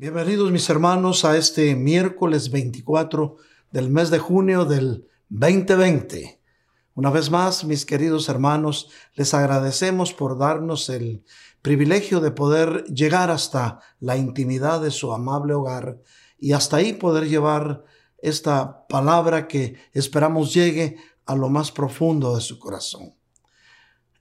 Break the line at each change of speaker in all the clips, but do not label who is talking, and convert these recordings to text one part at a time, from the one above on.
Bienvenidos mis hermanos a este miércoles 24 del mes de junio del 2020. Una vez más, mis queridos hermanos, les agradecemos por darnos el privilegio de poder llegar hasta la intimidad de su amable hogar y hasta ahí poder llevar esta palabra que esperamos llegue a lo más profundo de su corazón.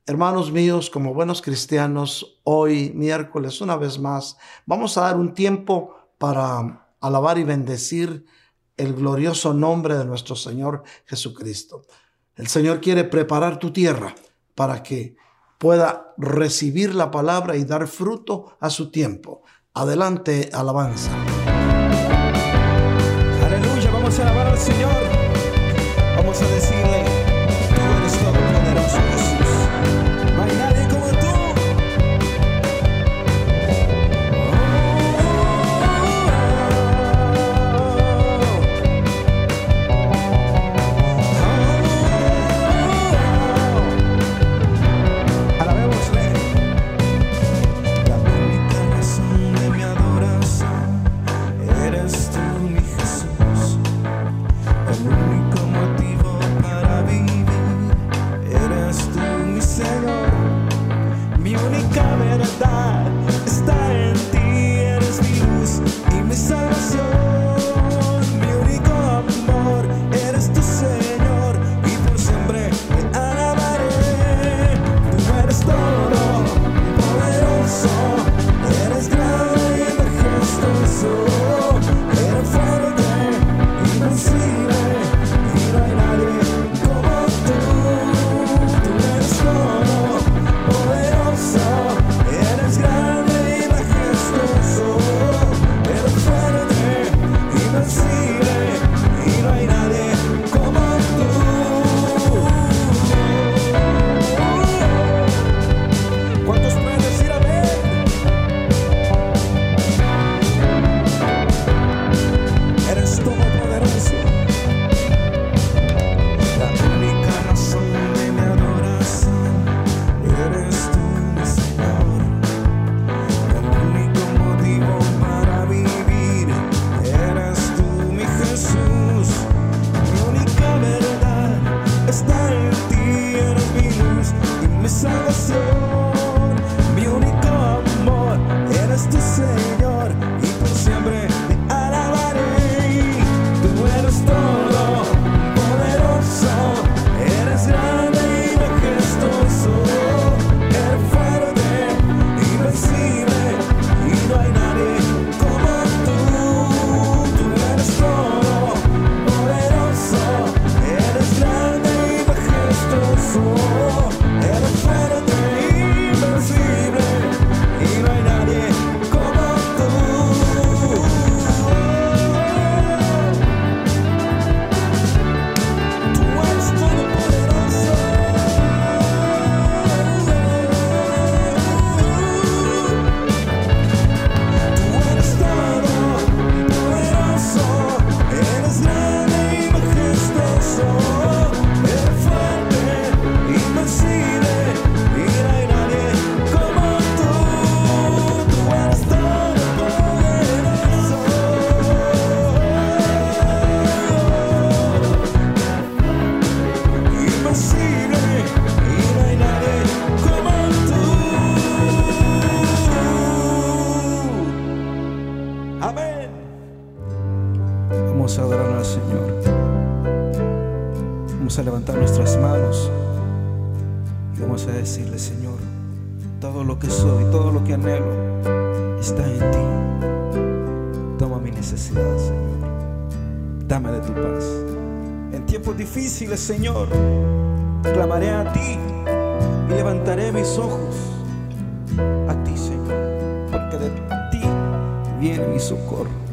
Hermanos míos, como buenos cristianos, hoy miércoles una vez más vamos a dar un tiempo para alabar y bendecir el glorioso nombre de nuestro Señor Jesucristo. El Señor quiere preparar tu tierra para que pueda recibir la palabra y dar fruto a su tiempo. Adelante, alabanza.
Aleluya, vamos a alabar al Señor. Vamos a decirle. difíciles, Señor, clamaré a ti y levantaré mis ojos a ti, Señor, porque de ti viene mi socorro.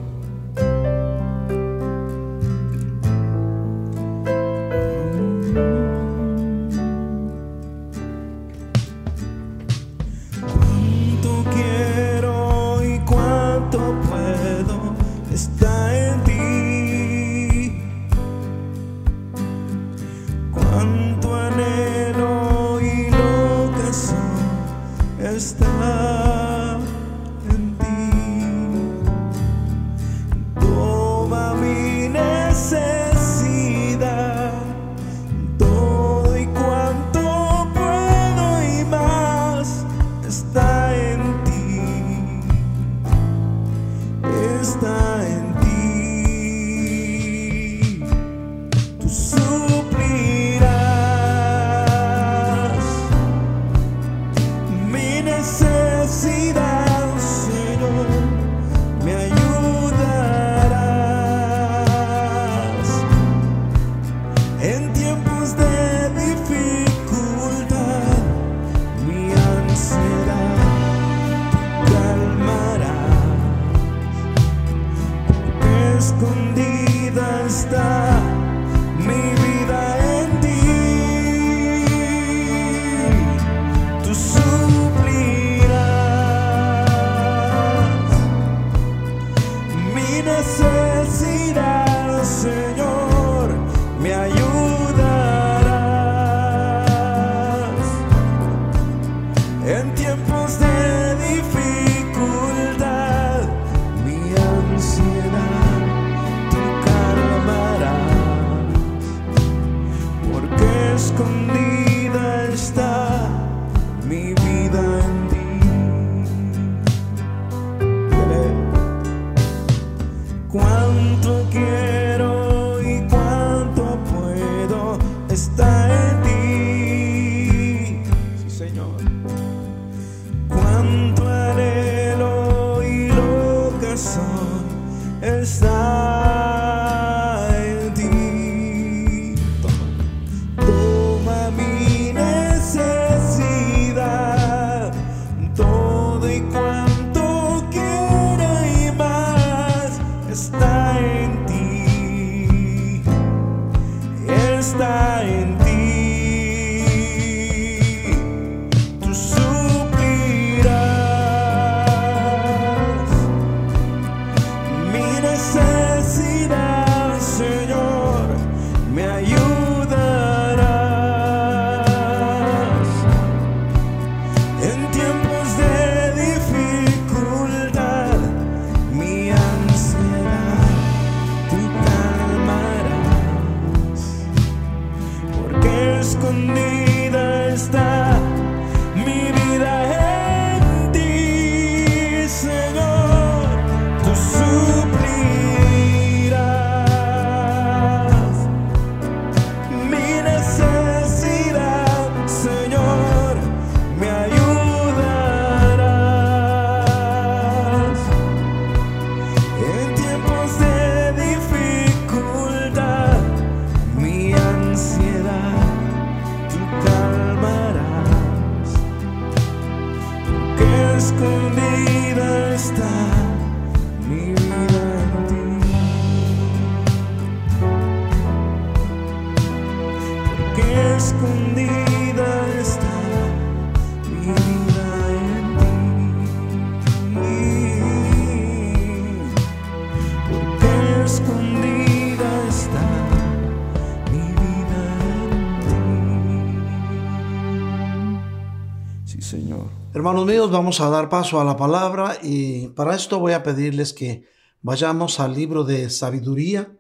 Hermanos míos, vamos a dar paso a la palabra y para esto voy a pedirles que vayamos al libro de sabiduría,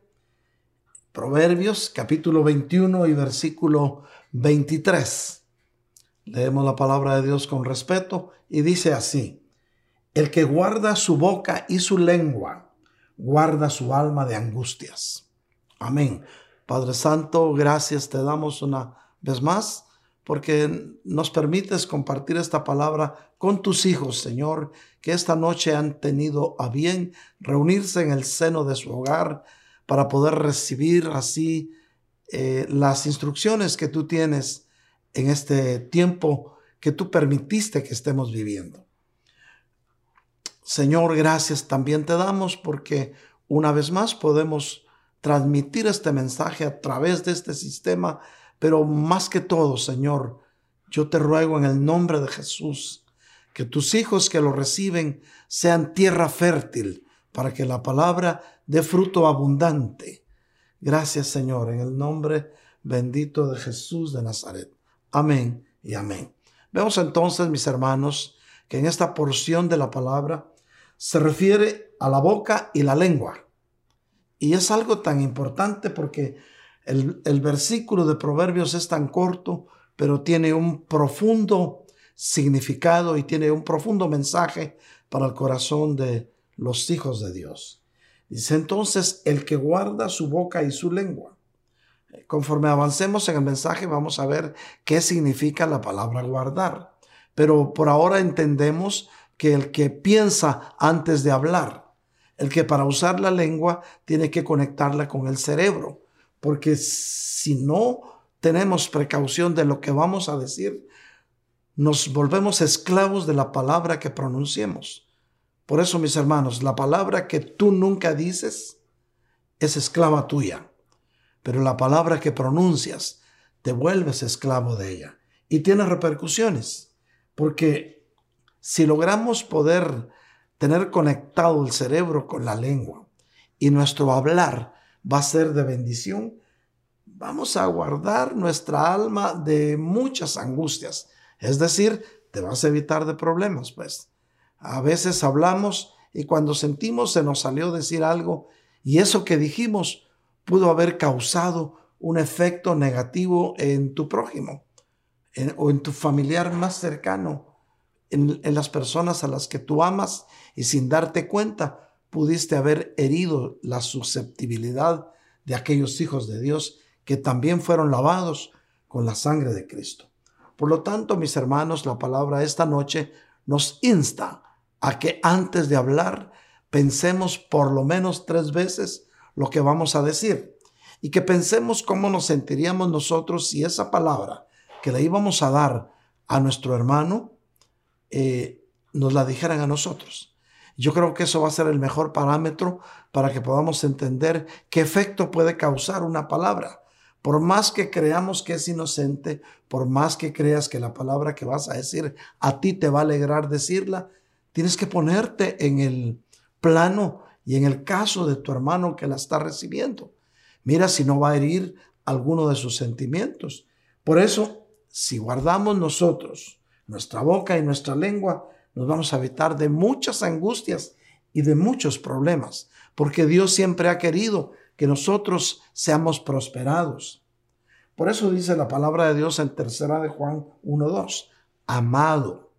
Proverbios, capítulo 21 y versículo 23. Leemos la palabra de Dios con respeto y dice así, el que guarda su boca y su lengua, guarda su alma de angustias. Amén. Padre Santo, gracias te damos una vez más porque nos permites compartir esta palabra con tus hijos, Señor, que esta noche han tenido a bien reunirse en el seno de su hogar para poder recibir así eh, las instrucciones que tú tienes en este tiempo que tú permitiste que estemos viviendo. Señor, gracias también te damos porque una vez más podemos transmitir este mensaje a través de este sistema, pero más que todo, Señor, yo te ruego en el nombre de Jesús que tus hijos que lo reciben sean tierra fértil para que la palabra dé fruto abundante. Gracias, Señor, en el nombre bendito de Jesús de Nazaret. Amén y amén. Vemos entonces, mis hermanos, que en esta porción de la palabra se refiere a la boca y la lengua. Y es algo tan importante porque el, versículo de Proverbios es tan corto, pero tiene un profundo significado y tiene un profundo mensaje para el corazón de los hijos de Dios. Dice entonces, el que guarda su boca y su lengua. Conforme avancemos en el mensaje vamos a ver qué significa la palabra guardar. Pero por ahora entendemos que el que piensa antes de hablar, el que para usar la lengua tiene que conectarla con el cerebro, porque si no tenemos precaución de lo que vamos a decir, nos volvemos esclavos de la palabra que pronunciemos. Por eso, mis hermanos, la palabra que tú nunca dices es esclava tuya, pero la palabra que pronuncias te vuelves esclavo de ella y tiene repercusiones, porque si logramos poder tener conectado el cerebro con la lengua y nuestro hablar va a ser de bendición, vamos a guardar nuestra alma de muchas angustias. Es decir, te vas a evitar de problemas, pues. A veces hablamos y cuando sentimos se nos salió decir algo y eso que dijimos pudo haber causado un efecto negativo en tu prójimo o en tu familiar más cercano, en, las personas a las que tú amas y sin darte cuenta pudiste haber herido la susceptibilidad de aquellos hijos de Dios que también fueron lavados con la sangre de Cristo. Por lo tanto, mis hermanos, la palabra esta noche nos insta a que antes de hablar pensemos por lo menos tres veces lo que vamos a decir y que pensemos cómo nos sentiríamos nosotros si esa palabra que le íbamos a dar a nuestro hermano eh, nos la dijeran a nosotros. Yo creo que eso va a ser el mejor parámetro para que podamos entender qué efecto puede causar una palabra. Por más que creamos que es inocente, por más que creas que la palabra que vas a decir a ti te va a alegrar decirla, Tienes que ponerte en el plano y en el caso de tu hermano que la está recibiendo. Mira si no va a herir alguno de sus sentimientos. Por eso, si guardamos nosotros nuestra boca y nuestra lengua, nos vamos a evitar de muchas angustias y de muchos problemas, porque Dios siempre ha querido que nosotros seamos prosperados. Por eso dice la palabra de Dios en tercera de Juan 1.2, amado,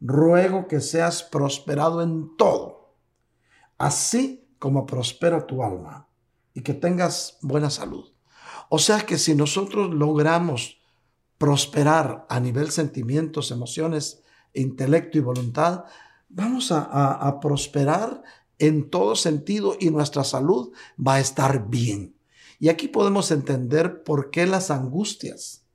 ruego que seas prosperado en todo, así como prospera tu alma, y que tengas buena salud. O sea que si nosotros logramos prosperar a nivel sentimientos, emociones, intelecto y voluntad, vamos a, a prosperar en todo sentido y nuestra salud va a estar bien. Y aquí podemos entender por qué las angustias,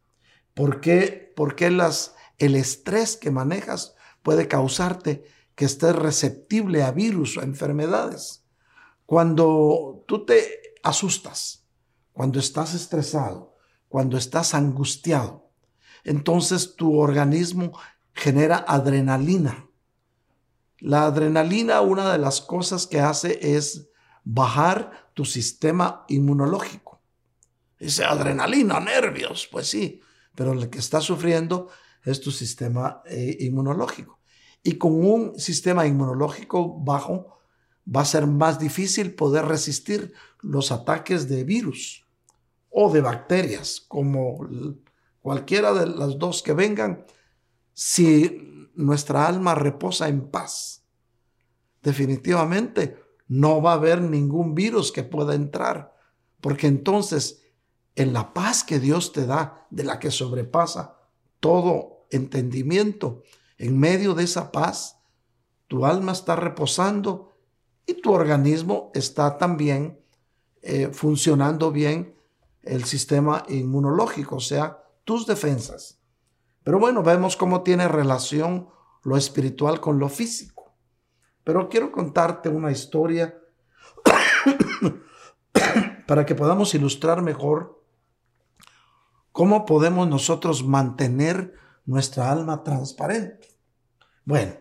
por qué, por qué las, el estrés que manejas puede causarte que estés receptible a virus o enfermedades. Cuando tú te asustas, cuando estás estresado, cuando estás angustiado, entonces tu organismo genera adrenalina. La adrenalina, una de las cosas que hace es bajar tu sistema inmunológico. Dice adrenalina, nervios, pues sí, pero el que está sufriendo es tu sistema eh, inmunológico. Y con un sistema inmunológico bajo va a ser más difícil poder resistir los ataques de virus o de bacterias, como cualquiera de las dos que vengan, si nuestra alma reposa en paz. Definitivamente no va a haber ningún virus que pueda entrar, porque entonces en la paz que Dios te da, de la que sobrepasa todo entendimiento. En medio de esa paz, tu alma está reposando y tu organismo está también eh, funcionando bien el sistema inmunológico, o sea, tus defensas. Pero bueno, vemos cómo tiene relación lo espiritual con lo físico. Pero quiero contarte una historia para que podamos ilustrar mejor ¿Cómo podemos nosotros mantener nuestra alma transparente? Bueno,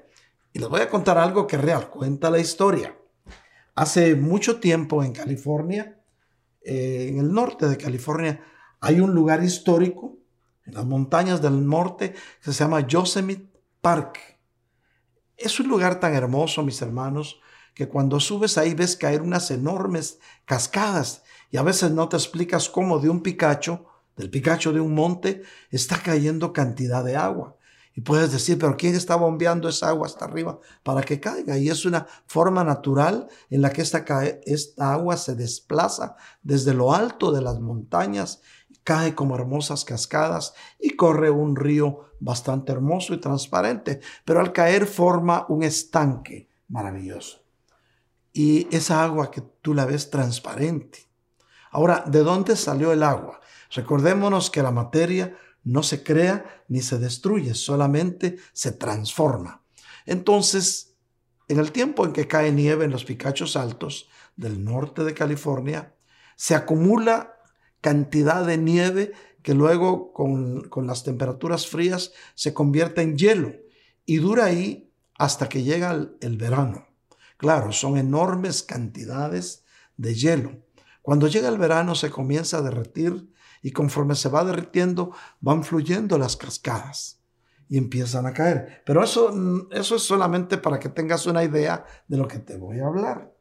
y les voy a contar algo que real. Cuenta la historia. Hace mucho tiempo en California, eh, en el norte de California, hay un lugar histórico las montañas del norte se llama Yosemite Park. Es un lugar tan hermoso, mis hermanos, que cuando subes ahí ves caer unas enormes cascadas y a veces no te explicas cómo de un picacho, del picacho de un monte, está cayendo cantidad de agua. Y puedes decir, pero ¿quién está bombeando esa agua hasta arriba para que caiga? Y es una forma natural en la que esta, esta agua se desplaza desde lo alto de las montañas, cae como hermosas cascadas y corre un río bastante hermoso y transparente. Pero al caer forma un estanque maravilloso. Y esa agua que tú la ves transparente. Ahora, ¿de dónde salió el agua? Recordémonos que la materia no se crea ni se destruye, solamente se transforma. Entonces, en el tiempo en que cae nieve en los picachos altos del norte de California, se acumula cantidad de nieve que luego con, las temperaturas frías se convierte en hielo y dura ahí hasta que llega el, el verano. Claro, son enormes cantidades de hielo. Cuando llega el verano se comienza a derretir y conforme se va derritiendo van fluyendo las cascadas y empiezan a caer. Pero eso, eso es solamente para que tengas una idea de lo que te voy a hablar.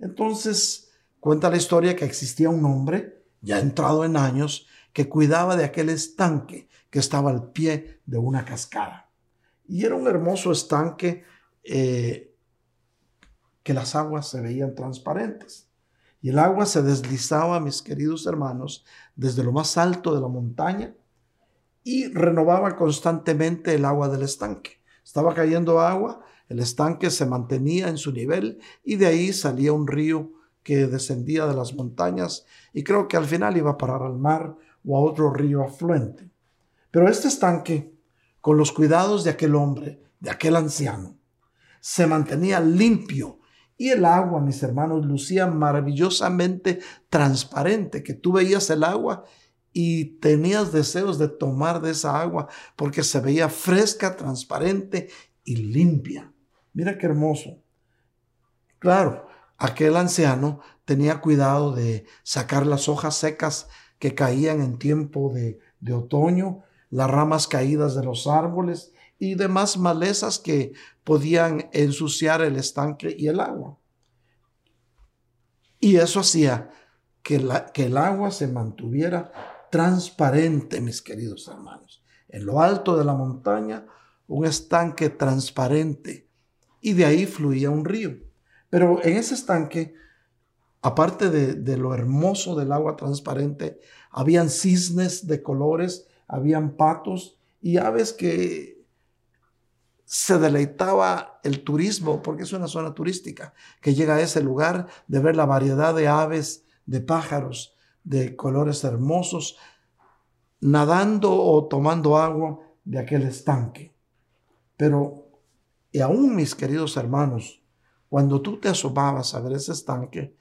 Entonces, cuenta la historia que existía un hombre, ya entrado en años, que cuidaba de aquel estanque que estaba al pie de una cascada. Y era un hermoso estanque eh, que las aguas se veían transparentes. Y el agua se deslizaba, mis queridos hermanos, desde lo más alto de la montaña y renovaba constantemente el agua del estanque. Estaba cayendo agua, el estanque se mantenía en su nivel y de ahí salía un río que descendía de las montañas y creo que al final iba a parar al mar o a otro río afluente. Pero este estanque, con los cuidados de aquel hombre, de aquel anciano, se mantenía limpio y el agua, mis hermanos, lucía maravillosamente transparente, que tú veías el agua y tenías deseos de tomar de esa agua porque se veía fresca, transparente y limpia. Mira qué hermoso. Claro, aquel anciano tenía cuidado de sacar las hojas secas que caían en tiempo de, otoño, las ramas caídas de los árboles y demás malezas que podían ensuciar el estanque y el agua. Y eso hacía que, que el agua se mantuviera transparente, mis queridos hermanos. En lo alto de la montaña, un estanque transparente. Y de ahí fluía un río. Pero en ese estanque, aparte de, de lo hermoso del agua transparente, habían cisnes de colores, habían patos y aves que se deleitaba el turismo, porque es una zona turística, que llega a ese lugar de ver la variedad de aves, de pájaros, de colores hermosos, nadando o tomando agua de aquel estanque. Pero, y aún mis queridos hermanos, cuando tú te asomabas a ver ese estanque,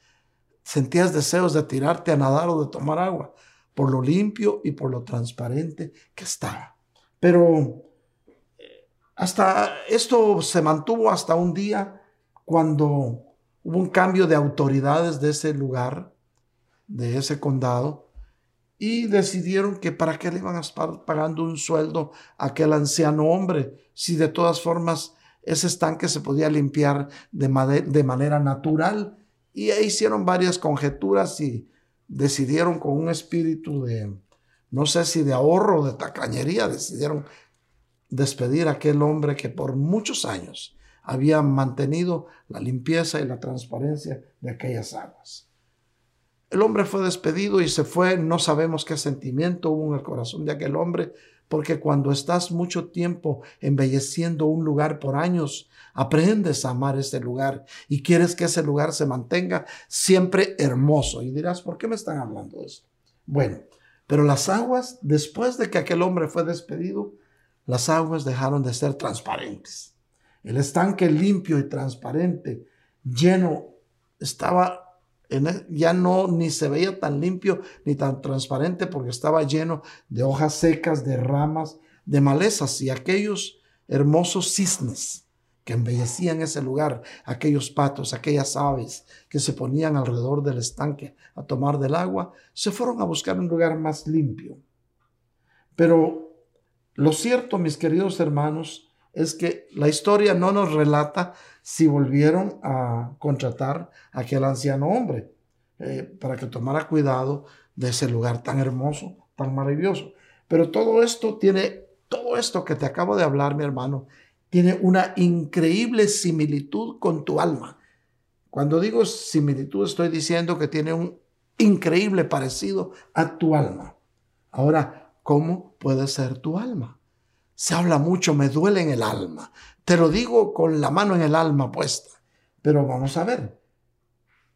sentías deseos de tirarte a nadar o de tomar agua, por lo limpio y por lo transparente que estaba. Pero hasta esto se mantuvo hasta un día cuando hubo un cambio de autoridades de ese lugar, de ese condado, y decidieron que para qué le iban a estar pagando un sueldo a aquel anciano hombre, si de todas formas ese estanque se podía limpiar de, manera natural. Y hicieron varias conjeturas y decidieron con un espíritu de, no sé si de ahorro o de tacañería, decidieron despedir a aquel hombre que por muchos años había mantenido la limpieza y la transparencia de aquellas aguas. El hombre fue despedido y se fue, no sabemos qué sentimiento hubo en el corazón de aquel hombre, porque cuando estás mucho tiempo embelleciendo un lugar por años, aprendes a amar ese lugar y quieres que ese lugar se mantenga siempre hermoso. Y dirás, ¿por qué me están hablando de eso? Bueno, pero las aguas, después de que aquel hombre fue despedido, las aguas dejaron de ser transparentes. El estanque limpio y transparente, lleno, estaba en ya no ni se veía tan limpio ni tan transparente porque estaba lleno de hojas secas, de ramas, de malezas y aquellos hermosos cisnes que embellecían ese lugar, aquellos patos, aquellas aves que se ponían alrededor del estanque a tomar del agua, se fueron a buscar un lugar más limpio. Pero lo cierto, mis queridos hermanos, es que la historia no nos relata si volvieron a contratar a aquel anciano hombre eh, para que tomara cuidado de ese lugar tan hermoso, tan maravilloso. Pero todo esto tiene, todo esto que te acabo de hablar, mi hermano, tiene una increíble similitud con tu alma. Cuando digo similitud, estoy diciendo que tiene un increíble parecido a tu alma. Ahora, ¿cómo puede ser tu alma? Se habla mucho, me duele en el alma. Te lo digo con la mano en el alma puesta. Pero vamos a ver,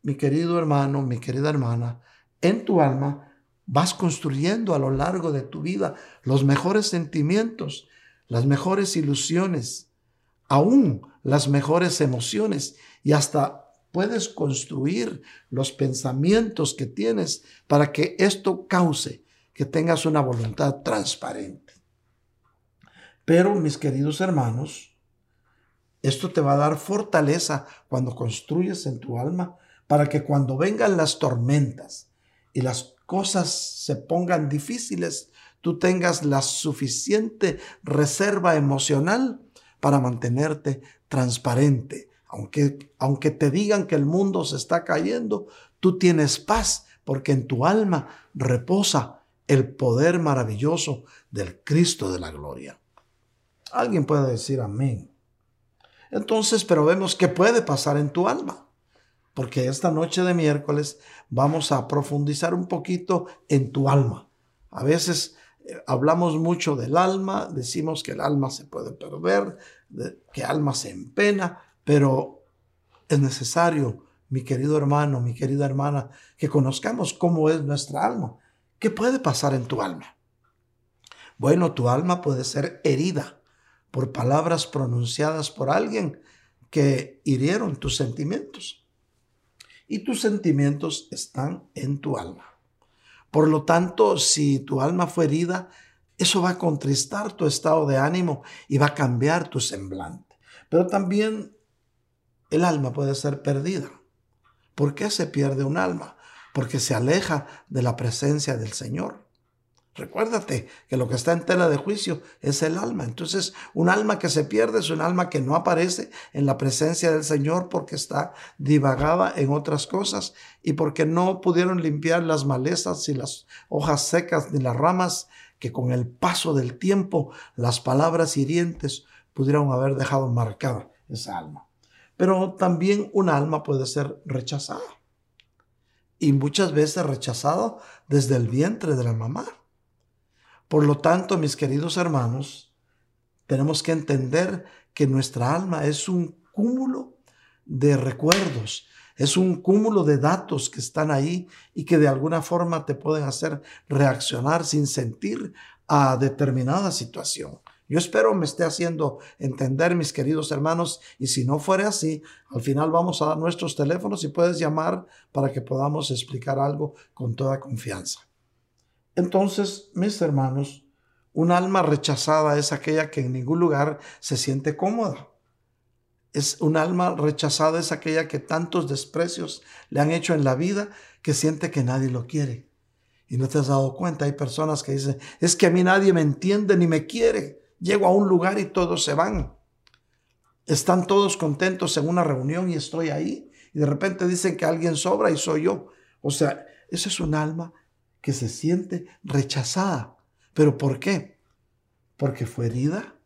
mi querido hermano, mi querida hermana, en tu alma vas construyendo a lo largo de tu vida los mejores sentimientos, las mejores ilusiones, aún las mejores emociones y hasta puedes construir los pensamientos que tienes para que esto cause que tengas una voluntad transparente. Pero, mis queridos hermanos, esto te va a dar fortaleza cuando construyes en tu alma para que cuando vengan las tormentas y las cosas se pongan difíciles, tú tengas la suficiente reserva emocional para mantenerte transparente. Aunque, aunque te digan que el mundo se está cayendo, tú tienes paz porque en tu alma reposa el poder maravilloso del Cristo de la gloria. Alguien puede decir amén. Entonces, pero vemos qué puede pasar en tu alma porque esta noche de miércoles vamos a profundizar un poquito en tu alma. A veces eh, hablamos mucho del alma, decimos que el alma se puede perder, que el alma se empena, pero es necesario, mi querido hermano, mi querida hermana, que conozcamos cómo es nuestra alma. ¿Qué puede pasar en tu alma? Bueno, tu alma puede ser herida por palabras pronunciadas por alguien que hirieron tus sentimientos y tus sentimientos están en tu alma. Por lo tanto, si tu alma fue herida, eso va a contristar tu estado de ánimo y va a cambiar tu semblante. Pero también el alma puede ser perdida. ¿Por qué se pierde un alma? Porque se aleja de la presencia del Señor. Recuérdate que lo que está en tela de juicio es el alma. Entonces, un alma que se pierde es un alma que no aparece en la presencia del Señor porque está divagada en otras cosas y porque no pudieron limpiar las malezas y las hojas secas ni las ramas que con el paso del tiempo las palabras hirientes pudieron haber dejado marcada esa alma. Pero también un alma puede ser rechazada y muchas veces rechazada desde el vientre de la mamá. Por lo tanto, mis queridos hermanos, tenemos que entender que nuestra alma es un cúmulo de recuerdos, es un cúmulo de datos que están ahí y que de alguna forma te pueden hacer reaccionar sin sentir a determinada situación. Yo espero me esté haciendo entender, mis queridos hermanos, y si no fuera así, al final vamos a dar nuestros teléfonos y puedes llamar para que podamos explicar algo con toda confianza. Entonces, mis hermanos, un alma rechazada es aquella que en ningún lugar se siente cómoda. Es un alma rechazada es aquella que tantos desprecios le han hecho en la vida que siente que nadie lo quiere. Y no te has dado cuenta, hay personas que dicen, es que a mí nadie me entiende ni me quiere. Llego a un lugar y todos se van. Están todos contentos en una reunión y estoy ahí. Y de repente dicen que alguien sobra y soy yo. O sea, esa es un alma que se siente rechazada. ¿Pero por qué? Porque fue herida,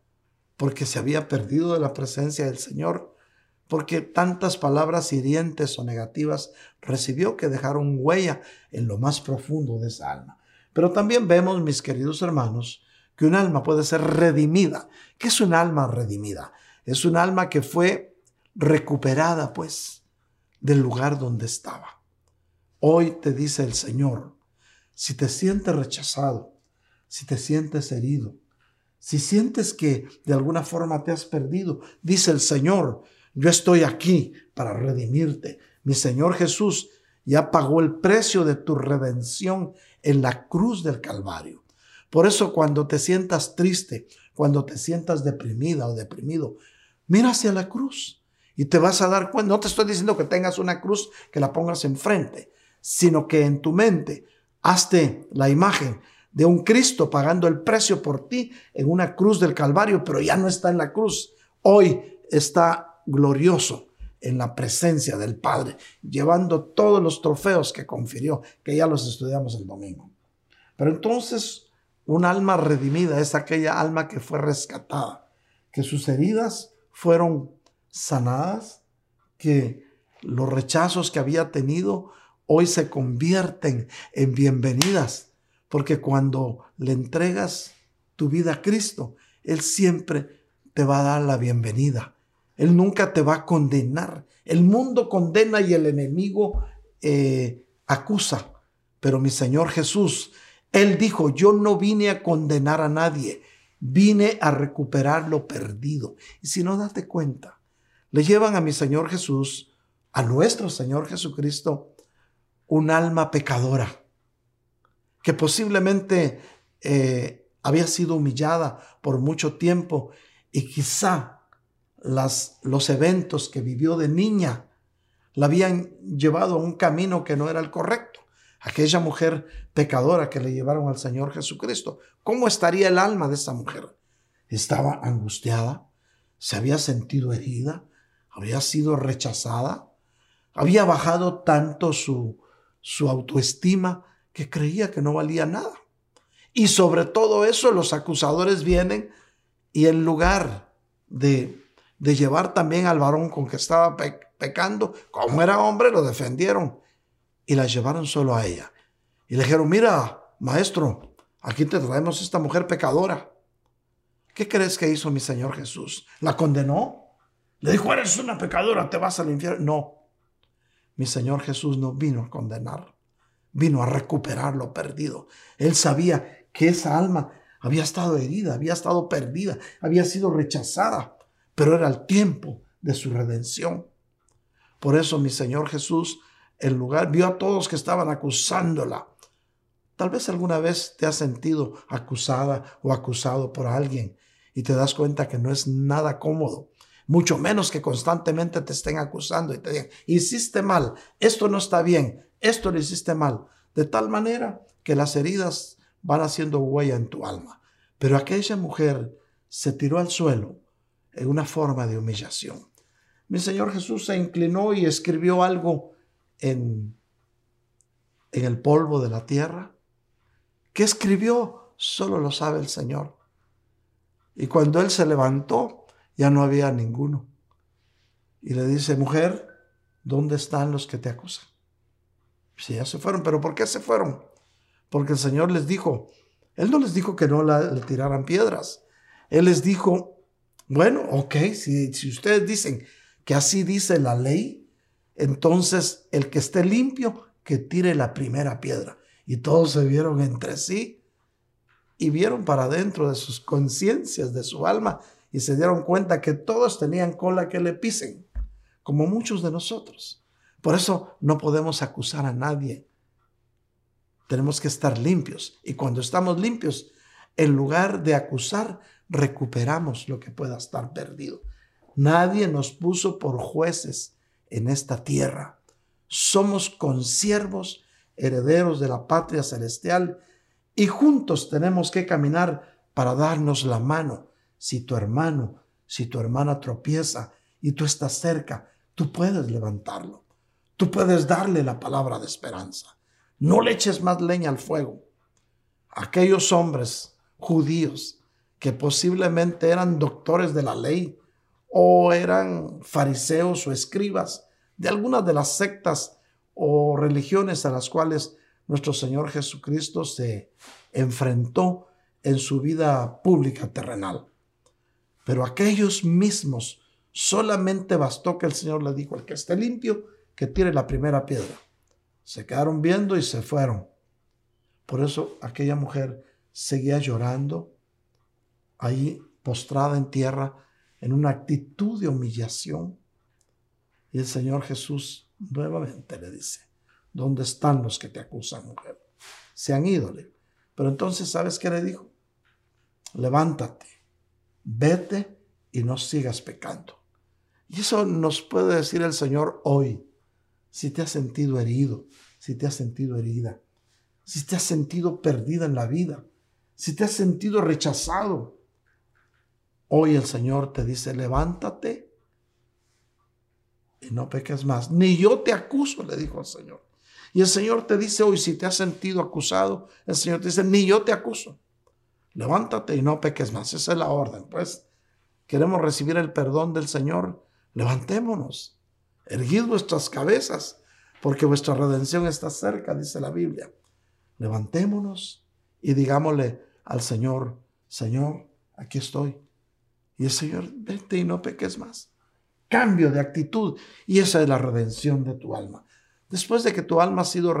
porque se había perdido de la presencia del Señor, porque tantas palabras hirientes o negativas recibió que dejaron huella en lo más profundo de esa alma. Pero también vemos, mis queridos hermanos, que un alma puede ser redimida. ¿Qué es un alma redimida? Es un alma que fue recuperada, pues, del lugar donde estaba. Hoy te dice el Señor, si te sientes rechazado, si te sientes herido, si sientes que de alguna forma te has perdido, dice el Señor, yo estoy aquí para redimirte. Mi Señor Jesús ya pagó el precio de tu redención en la cruz del Calvario. Por eso cuando te sientas triste, cuando te sientas deprimida o deprimido, mira hacia la cruz y te vas a dar cuenta. No te estoy diciendo que tengas una cruz que la pongas enfrente, sino que en tu mente Hazte la imagen de un Cristo pagando el precio por ti en una cruz del Calvario, pero ya no está en la cruz. Hoy está glorioso en la presencia del Padre, llevando todos los trofeos que confirió, que ya los estudiamos el domingo. Pero entonces, un alma redimida es aquella alma que fue rescatada, que sus heridas fueron sanadas, que los rechazos que había tenido hoy se convierten en bienvenidas, porque cuando le entregas tu vida a Cristo, Él siempre te va a dar la bienvenida. Él nunca te va a condenar. El mundo condena y el enemigo eh, acusa. Pero mi Señor Jesús, Él dijo, yo no vine a condenar a nadie, vine a recuperar lo perdido. Y si no date cuenta, le llevan a mi Señor Jesús, a nuestro Señor Jesucristo, un alma pecadora, que posiblemente eh, había sido humillada por mucho tiempo y quizá las, los eventos que vivió de niña la habían llevado a un camino que no era el correcto. Aquella mujer pecadora que le llevaron al Señor Jesucristo. ¿Cómo estaría el alma de esa mujer? Estaba angustiada, se había sentido herida, había sido rechazada, había bajado tanto su, su autoestima que creía que no valía nada. Y sobre todo eso los acusadores vienen y en lugar de, de llevar también al varón con que estaba pecando, como era hombre, lo defendieron y la llevaron solo a ella. Y le dijeron, mira, maestro, aquí te traemos esta mujer pecadora. ¿Qué crees que hizo mi Señor Jesús? ¿La condenó? Le dijo, eres una pecadora, te vas al infierno. No, mi Señor Jesús no vino a condenar, vino a recuperar lo perdido. Él sabía que esa alma había estado herida, había estado perdida, había sido rechazada, pero era el tiempo de su redención. Por eso mi Señor Jesús, en lugar, vio a todos que estaban acusándola. Tal vez alguna vez te has sentido acusada o acusado por alguien y te das cuenta que no es nada cómodo, mucho menos que constantemente te estén acusando y te digan, hiciste mal, esto no está bien, esto lo hiciste mal, de tal manera que las heridas van haciendo huella en tu alma. Pero aquella mujer se tiró al suelo en una forma de humillación. Mi Señor Jesús se inclinó y escribió algo en, en el polvo de la tierra. ¿Qué escribió? Solo lo sabe el Señor. Y cuando Él se levantó, ya no había ninguno. Y le dice, mujer, ¿dónde están los que te acusan? Si ya se fueron, pero ¿por qué se fueron? porque el Señor les dijo, Él no les dijo que no le tiraran piedras. Él les dijo, bueno, ok, si, si ustedes dicen que así dice la ley, entonces el que esté limpio, que tire la primera piedra. Y todos se vieron entre sí y vieron para adentro de sus conciencias, de su alma, y se dieron cuenta que todos tenían cola que le pisen, como muchos de nosotros. Por eso no podemos acusar a nadie tenemos que estar limpios. Y cuando estamos limpios, en lugar de acusar, recuperamos lo que pueda estar perdido. Nadie nos puso por jueces en esta tierra. Somos consiervos, herederos de la patria celestial, y juntos tenemos que caminar para darnos la mano. Si tu hermano, si tu hermana tropieza y tú estás cerca, tú puedes levantarlo. Tú puedes darle la palabra de esperanza. No le eches más leña al fuego. Aquellos hombres judíos que posiblemente eran doctores de la ley o eran fariseos o escribas de algunas de las sectas o religiones a las cuales nuestro Señor Jesucristo se enfrentó en su vida pública terrenal. Pero aquellos mismos solamente bastó que el Señor le dijo, el que esté limpio, que tire la primera piedra. Se quedaron viendo y se fueron. Por eso aquella mujer seguía llorando ahí postrada en tierra en una actitud de humillación. Y el Señor Jesús nuevamente le dice, ¿dónde están los que te acusan, mujer? Se han ido. Pero entonces, ¿sabes qué le dijo? Levántate, vete y no sigas pecando. Y eso nos puede decir el Señor hoy si te has sentido herido, si te has sentido herida, si te has sentido perdida en la vida, si te has sentido rechazado, hoy el Señor te dice, levántate y no peques más. Ni yo te acuso, le dijo el Señor. Y el Señor te dice hoy, si te has sentido acusado, el Señor te dice, ni yo te acuso. Levántate y no peques más. Esa es la orden. Pues queremos recibir el perdón del Señor. Levantémonos. Erguid vuestras cabezas, porque vuestra redención está cerca, dice la Biblia. Levantémonos y digámosle al Señor, Señor, aquí estoy. Y el Señor, vete y no peques más. Cambio de actitud. Y esa es la redención de tu alma. Después de que tu alma ha sido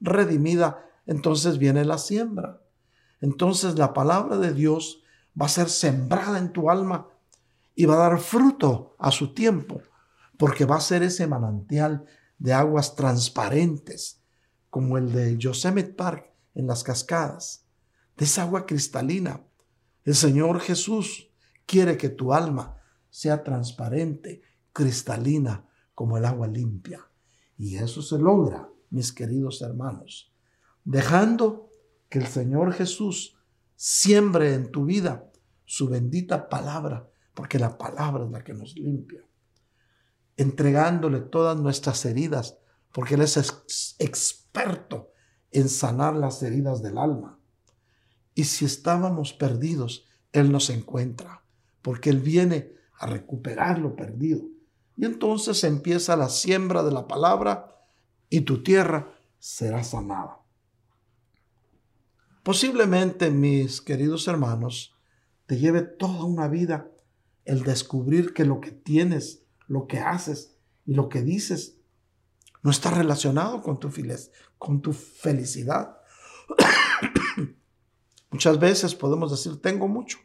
redimida, entonces viene la siembra. Entonces la palabra de Dios va a ser sembrada en tu alma y va a dar fruto a su tiempo, porque va a ser ese manantial de aguas transparentes, como el de Yosemite Park en las cascadas, de esa agua cristalina. El Señor Jesús quiere que tu alma sea transparente, cristalina, como el agua limpia. Y eso se logra, mis queridos hermanos, dejando que el Señor Jesús siembre en tu vida su bendita palabra, porque la palabra es la que nos limpia. Entregándole todas nuestras heridas, porque Él es experto en sanar las heridas del alma. Y si estábamos perdidos, Él nos encuentra, porque Él viene a recuperar lo perdido. Y entonces empieza la siembra de la palabra y tu tierra será sanada. Posiblemente, mis queridos hermanos, te lleve toda una vida el descubrir que lo que tienes, lo que haces y lo que dices no está relacionado con tu, con tu felicidad. Muchas veces podemos decir, tengo mucho.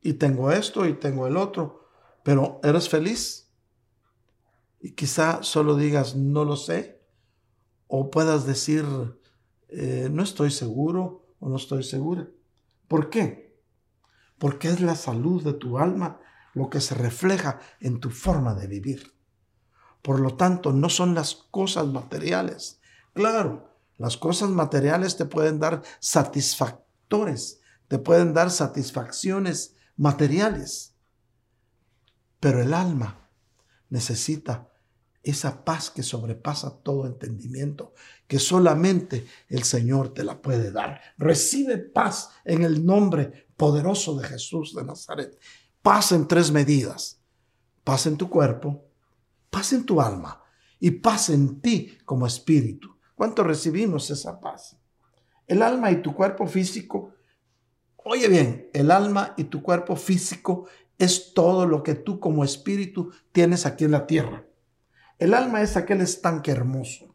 Y tengo esto y tengo el otro pero ¿eres feliz? Y quizá solo digas, no lo sé, o puedas decir, eh, no estoy seguro o no estoy segura. ¿Por qué? Porque es la salud de tu alma lo que se refleja en tu forma de vivir. Por lo tanto, no son las cosas materiales. Claro, las cosas materiales te pueden dar satisfactores, te pueden dar satisfacciones materiales pero el alma necesita esa paz que sobrepasa todo entendimiento, que solamente el Señor te la puede dar. Recibe paz en el nombre poderoso de Jesús de Nazaret. Paz en tres medidas. Paz en tu cuerpo, paz en tu alma y paz en ti como espíritu. ¿Cuánto recibimos esa paz? El alma y tu cuerpo físico, oye bien, el alma y tu cuerpo físico es todo lo que tú como espíritu tienes aquí en la tierra. El alma es aquel estanque hermoso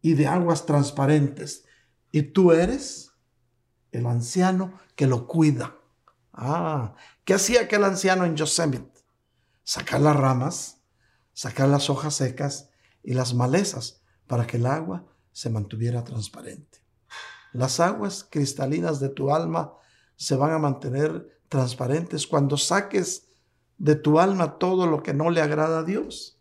y de aguas transparentes. Y tú eres el anciano que lo cuida. Ah, ¿qué hacía aquel anciano en Yosemite? Sacar las ramas, sacar las hojas secas y las malezas para que el agua se mantuviera transparente. Las aguas cristalinas de tu alma se van a mantener transparentes, cuando saques de tu alma todo lo que no le agrada a Dios,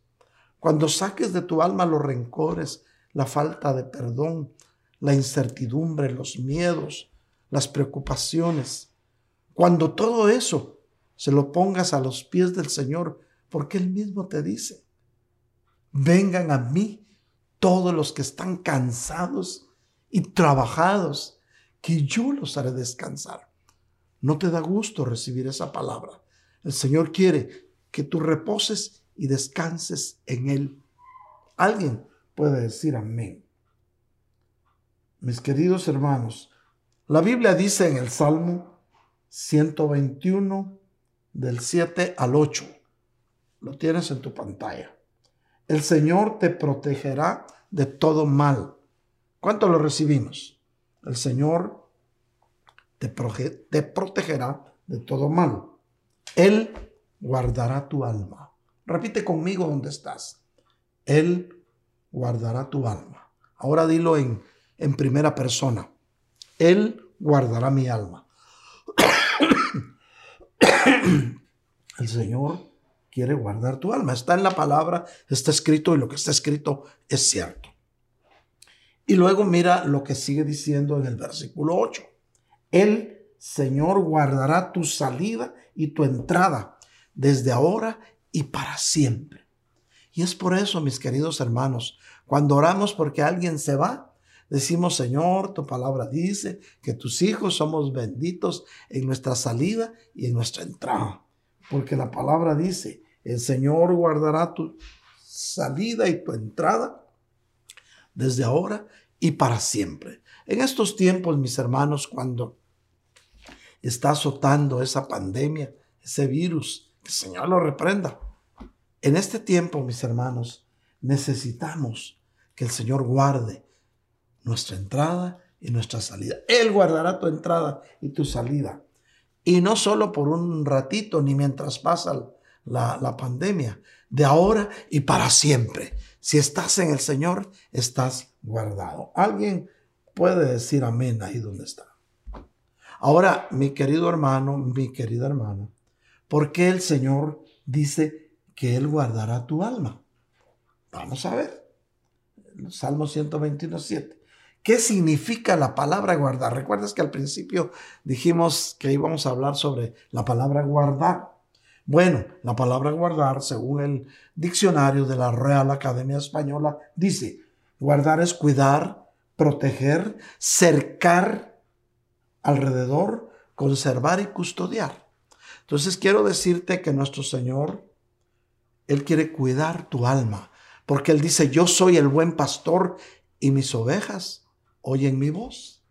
cuando saques de tu alma los rencores, la falta de perdón, la incertidumbre, los miedos, las preocupaciones, cuando todo eso se lo pongas a los pies del Señor, porque Él mismo te dice, vengan a mí todos los que están cansados y trabajados, que yo los haré descansar. No te da gusto recibir esa palabra. El Señor quiere que tú reposes y descanses en Él. Alguien puede decir amén. Mis queridos hermanos, la Biblia dice en el Salmo 121 del 7 al 8. Lo tienes en tu pantalla. El Señor te protegerá de todo mal. ¿Cuánto lo recibimos? El Señor te, protegerá de todo mal. Él guardará tu alma. Repite conmigo donde estás. Él guardará tu alma. Ahora dilo en, en primera persona. Él guardará mi alma. El Señor quiere guardar tu alma. Está en la palabra, está escrito y lo que está escrito es cierto. Y luego mira lo que sigue diciendo en el versículo 8. El Señor guardará tu salida y tu entrada desde ahora y para siempre. Y es por eso, mis queridos hermanos, cuando oramos porque alguien se va, decimos, Señor, tu palabra dice que tus hijos somos benditos en nuestra salida y en nuestra entrada. Porque la palabra dice, el Señor guardará tu salida y tu entrada desde ahora y para siempre. En estos tiempos, mis hermanos, cuando está azotando esa pandemia, ese virus, que el Señor lo reprenda. En este tiempo, mis hermanos, necesitamos que el Señor guarde nuestra entrada y nuestra salida. Él guardará tu entrada y tu salida. Y no solo por un ratito ni mientras pasa la, pandemia, de ahora y para siempre. Si estás en el Señor, estás guardado. Alguien puede decir amén ahí donde está. Ahora, mi querido hermano, mi querida hermana, ¿por qué el Señor dice que Él guardará tu alma? Vamos a ver. Salmo 121, 7. ¿Qué significa la palabra guardar? Recuerdas que al principio dijimos que íbamos a hablar sobre la palabra guardar. Bueno, la palabra guardar, según el diccionario de la Real Academia Española, dice, guardar es cuidar, proteger, cercar alrededor, conservar y custodiar. Entonces quiero decirte que nuestro Señor, Él quiere cuidar tu alma, porque Él dice, yo soy el buen pastor y mis ovejas oyen mi voz.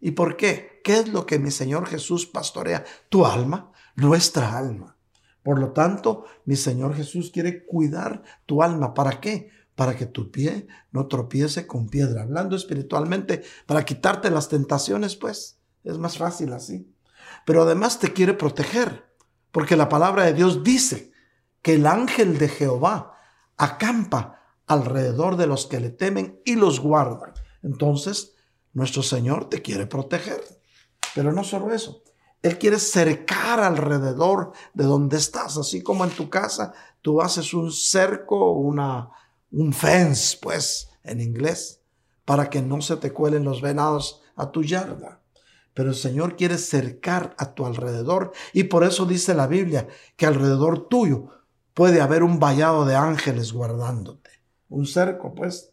¿Y por qué? ¿Qué es lo que mi Señor Jesús pastorea? Tu alma, nuestra alma. Por lo tanto, mi Señor Jesús quiere cuidar tu alma. ¿Para qué? Para que tu pie no tropiece con piedra. Hablando espiritualmente, para quitarte las tentaciones, pues es más fácil así. Pero además te quiere proteger, porque la palabra de Dios dice que el ángel de Jehová acampa alrededor de los que le temen y los guarda. Entonces, nuestro Señor te quiere proteger. Pero no solo eso, él quiere cercar alrededor de donde estás, así como en tu casa tú haces un cerco, una, un fence, pues, en inglés, para que no se te cuelen los venados a tu yarda. Pero el Señor quiere cercar a tu alrededor y por eso dice la Biblia que alrededor tuyo puede haber un vallado de ángeles guardándote. Un cerco, pues,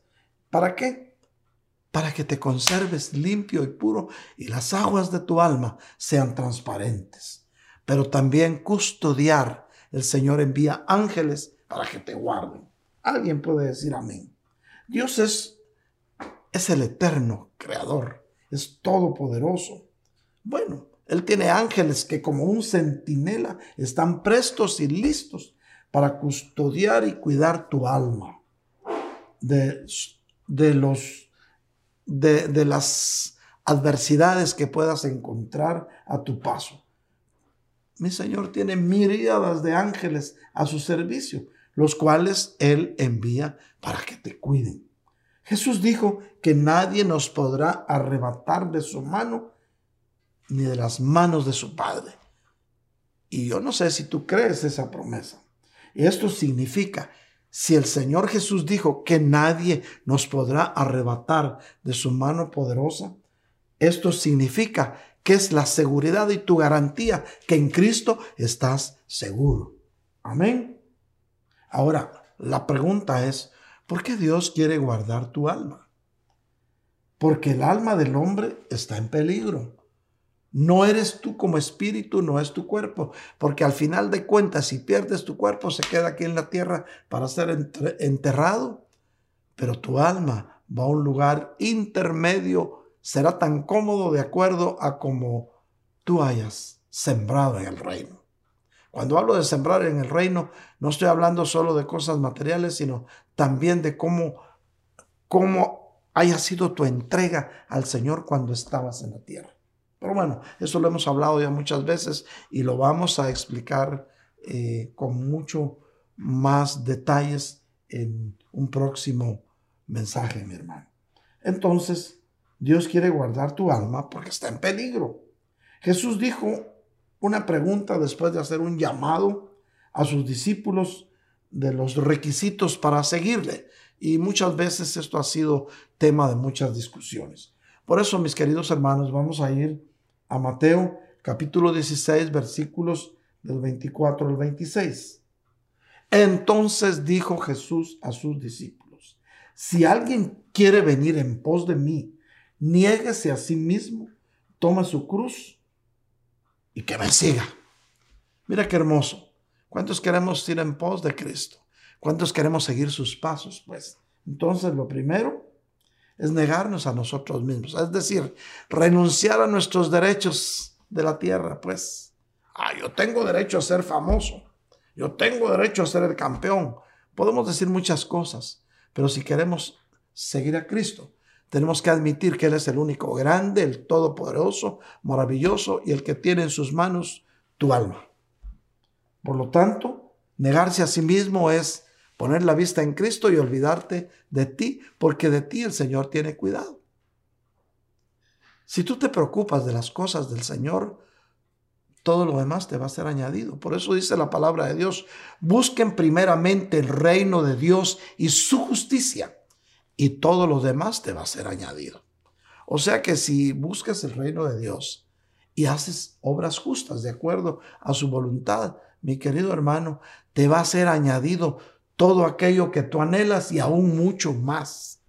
¿para qué? para que te conserves limpio y puro y las aguas de tu alma sean transparentes. Pero también custodiar. El Señor envía ángeles para que te guarden. Alguien puede decir amén. Dios es, es el eterno creador, es todopoderoso. Bueno, Él tiene ángeles que como un centinela están prestos y listos para custodiar y cuidar tu alma de, de los de, las adversidades que puedas encontrar a tu paso. Mi Señor tiene miríadas de ángeles a su servicio, los cuales Él envía para que te cuiden. Jesús dijo que nadie nos podrá arrebatar de su mano ni de las manos de su Padre. Y yo no sé si tú crees esa promesa. Esto significa si el Señor Jesús dijo que nadie nos podrá arrebatar de su mano poderosa, esto significa que es la seguridad y tu garantía que en Cristo estás seguro. Amén. Ahora, la pregunta es, ¿por qué Dios quiere guardar tu alma? Porque el alma del hombre está en peligro. No eres tú como espíritu, no es tu cuerpo, porque al final de cuentas, si pierdes tu cuerpo, se queda aquí en la tierra para ser enterrado, pero tu alma va a un lugar intermedio, será tan cómodo de acuerdo a como tú hayas sembrado en el reino. Cuando hablo de sembrar en el reino, no estoy hablando solo de cosas materiales, sino también de cómo, cómo haya sido tu entrega al Señor cuando estabas en la tierra. Pero bueno, eso lo hemos hablado ya muchas veces y lo vamos a explicar eh, con mucho más detalles en un próximo mensaje, mi hermano. Entonces, Dios quiere guardar tu alma porque está en peligro. Jesús dijo una pregunta después de hacer un llamado a sus discípulos de los requisitos para seguirle. Y muchas veces esto ha sido tema de muchas discusiones. Por eso, mis queridos hermanos, vamos a ir a Mateo capítulo 16, versículos del 24 al 26. Entonces dijo Jesús a sus discípulos, si alguien quiere venir en pos de mí, niéguese a sí mismo, toma su cruz y que me siga. Mira qué hermoso. ¿Cuántos queremos ir en pos de Cristo? ¿Cuántos queremos seguir sus pasos? Pues entonces lo primero es negarnos a nosotros mismos, es decir, renunciar a nuestros derechos de la tierra, pues. Ah, yo tengo derecho a ser famoso, yo tengo derecho a ser el campeón. Podemos decir muchas cosas, pero si queremos seguir a Cristo, tenemos que admitir que Él es el único grande, el todopoderoso, maravilloso y el que tiene en sus manos tu alma. Por lo tanto, negarse a sí mismo es poner la vista en Cristo y olvidarte de ti, porque de ti el Señor tiene cuidado. Si tú te preocupas de las cosas del Señor, todo lo demás te va a ser añadido. Por eso dice la palabra de Dios, busquen primeramente el reino de Dios y su justicia, y todo lo demás te va a ser añadido. O sea que si buscas el reino de Dios y haces obras justas de acuerdo a su voluntad, mi querido hermano, te va a ser añadido todo aquello que tú anhelas y aún mucho más.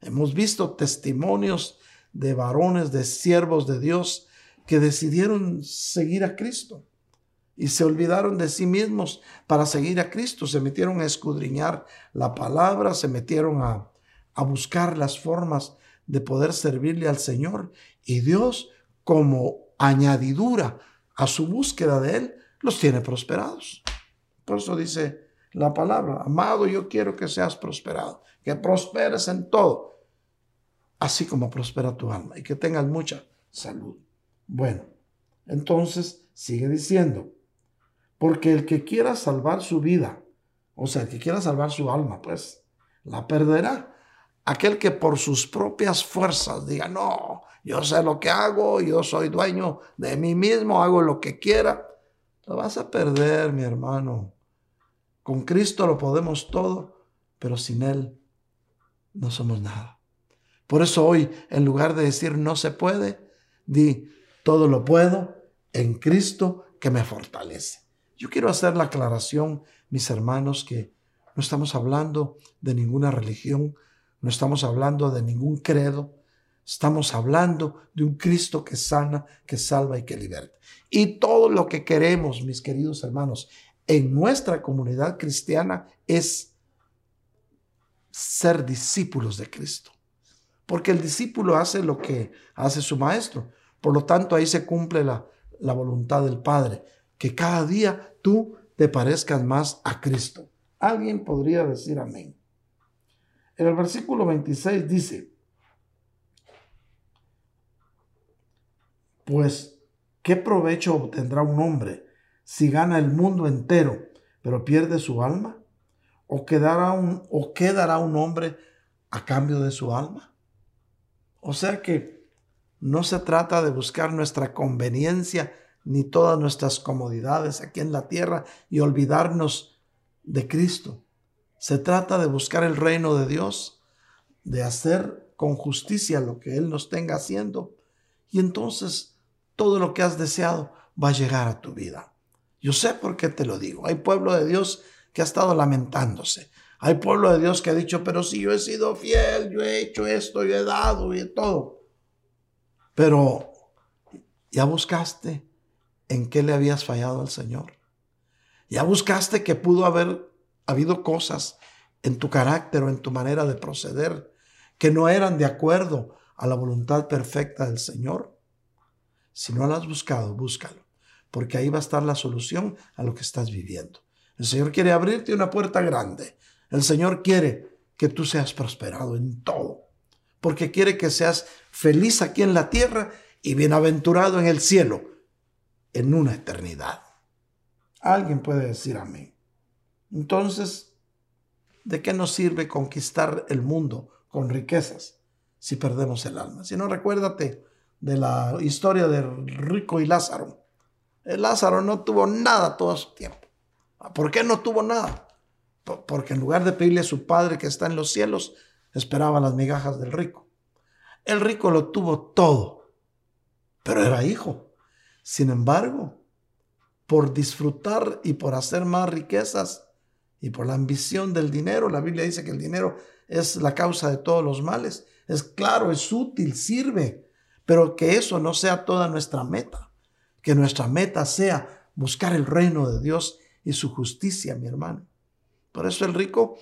Hemos visto testimonios de varones, de siervos de Dios que decidieron seguir a Cristo y se olvidaron de sí mismos para seguir a Cristo. Se metieron a escudriñar la palabra, se metieron a, a buscar las formas de poder servirle al Señor y Dios como añadidura a su búsqueda de Él los tiene prosperados. Por eso dice la palabra, amado, yo quiero que seas prosperado, que prosperes en todo, así como prospera tu alma y que tengas mucha salud. Bueno, entonces sigue diciendo, porque el que quiera salvar su vida, o sea, el que quiera salvar su alma, pues la perderá. Aquel que por sus propias fuerzas diga, no, yo sé lo que hago, yo soy dueño de mí mismo, hago lo que quiera, lo vas a perder, mi hermano. Con Cristo lo podemos todo, pero sin Él no somos nada. Por eso hoy, en lugar de decir no se puede, di todo lo puedo en Cristo que me fortalece. Yo quiero hacer la aclaración, mis hermanos, que no estamos hablando de ninguna religión, no estamos hablando de ningún credo, Estamos hablando de un Cristo que sana, que salva y que liberta. Y todo lo que queremos, mis queridos hermanos, en nuestra comunidad cristiana es ser discípulos de Cristo. Porque el discípulo hace lo que hace su maestro. Por lo tanto, ahí se cumple la, la voluntad del Padre, que cada día tú te parezcas más a Cristo. Alguien podría decir amén. En el versículo 26 dice, Pues, ¿qué provecho obtendrá un hombre si gana el mundo entero, pero pierde su alma? ¿O quedará un, o un hombre a cambio de su alma? O sea que no se trata de buscar nuestra conveniencia ni todas nuestras comodidades aquí en la tierra y olvidarnos de Cristo. Se trata de buscar el reino de Dios, de hacer con justicia lo que Él nos tenga haciendo. Y entonces todo lo que has deseado va a llegar a tu vida. Yo sé por qué te lo digo. Hay pueblo de Dios que ha estado lamentándose. Hay pueblo de Dios que ha dicho, pero si yo he sido fiel, yo he hecho esto, yo he dado y todo. Pero ya buscaste en qué le habías fallado al Señor. Ya buscaste que pudo haber habido cosas en tu carácter o en tu manera de proceder que no eran de acuerdo a la voluntad perfecta del Señor. Si no lo has buscado, búscalo, porque ahí va a estar la solución a lo que estás viviendo. El Señor quiere abrirte una puerta grande. El Señor quiere que tú seas prosperado en todo, porque quiere que seas feliz aquí en la tierra y bienaventurado en el cielo, en una eternidad. Alguien puede decir amén. Entonces, ¿de qué nos sirve conquistar el mundo con riquezas si perdemos el alma? Si no, recuérdate de la historia de Rico y Lázaro. El Lázaro no tuvo nada todo su tiempo. ¿Por qué no tuvo nada? porque en lugar de pedirle a su Padre que está en los cielos, esperaba las migajas del rico. El rico lo tuvo todo, pero era hijo. Sin embargo, por disfrutar y por hacer más riquezas y por la ambición del dinero, la Biblia dice que el dinero es la causa de todos los males. Es claro, es útil, sirve, pero que eso no sea toda nuestra meta. Que nuestra meta sea buscar el reino de Dios y su justicia, mi hermano. Por eso el rico,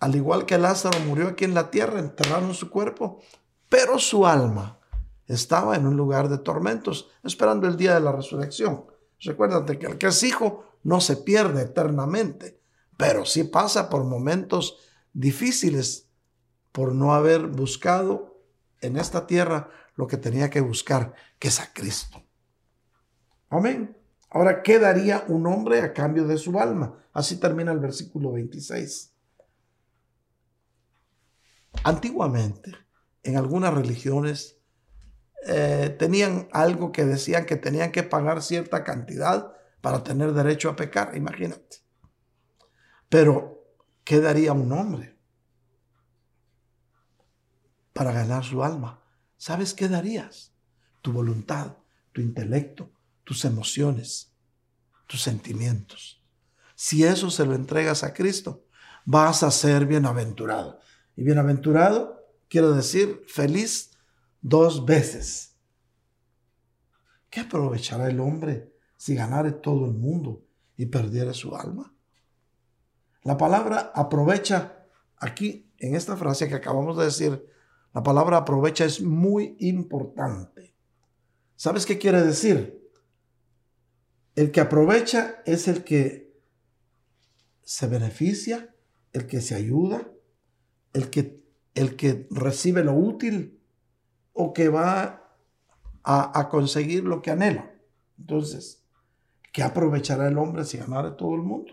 al igual que Lázaro, murió aquí en la tierra, enterraron su cuerpo, pero su alma estaba en un lugar de tormentos, esperando el día de la resurrección. Recuérdate que el que es hijo no se pierde eternamente, pero sí pasa por momentos difíciles por no haber buscado en esta tierra lo que tenía que buscar, que es a Cristo. Amén. Ahora, ¿qué daría un hombre a cambio de su alma? Así termina el versículo 26. Antiguamente, en algunas religiones, eh, tenían algo que decían que tenían que pagar cierta cantidad para tener derecho a pecar, imagínate. Pero, ¿qué daría un hombre para ganar su alma? ¿Sabes qué darías? Tu voluntad, tu intelecto, tus emociones, tus sentimientos. Si eso se lo entregas a Cristo, vas a ser bienaventurado. Y bienaventurado quiero decir feliz dos veces. ¿Qué aprovechará el hombre si ganare todo el mundo y perdiere su alma? La palabra aprovecha aquí, en esta frase que acabamos de decir, la palabra aprovecha es muy importante. ¿Sabes qué quiere decir? El que aprovecha es el que se beneficia, el que se ayuda, el que, el que recibe lo útil o que va a, a conseguir lo que anhela. Entonces, ¿qué aprovechará el hombre si ganara todo el mundo?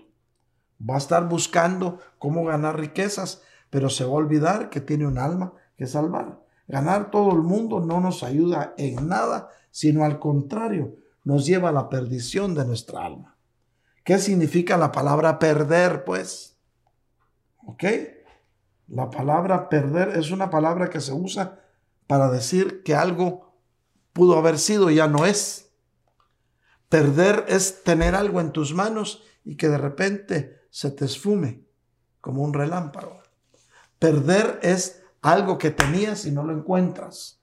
Va a estar buscando cómo ganar riquezas, pero se va a olvidar que tiene un alma que salvar. Ganar todo el mundo no nos ayuda en nada, sino al contrario, nos lleva a la perdición de nuestra alma. ¿Qué significa la palabra perder, pues? ¿Ok? La palabra perder es una palabra que se usa para decir que algo pudo haber sido y ya no es. Perder es tener algo en tus manos y que de repente se te esfume como un relámpago. Perder es algo que tenías y no lo encuentras.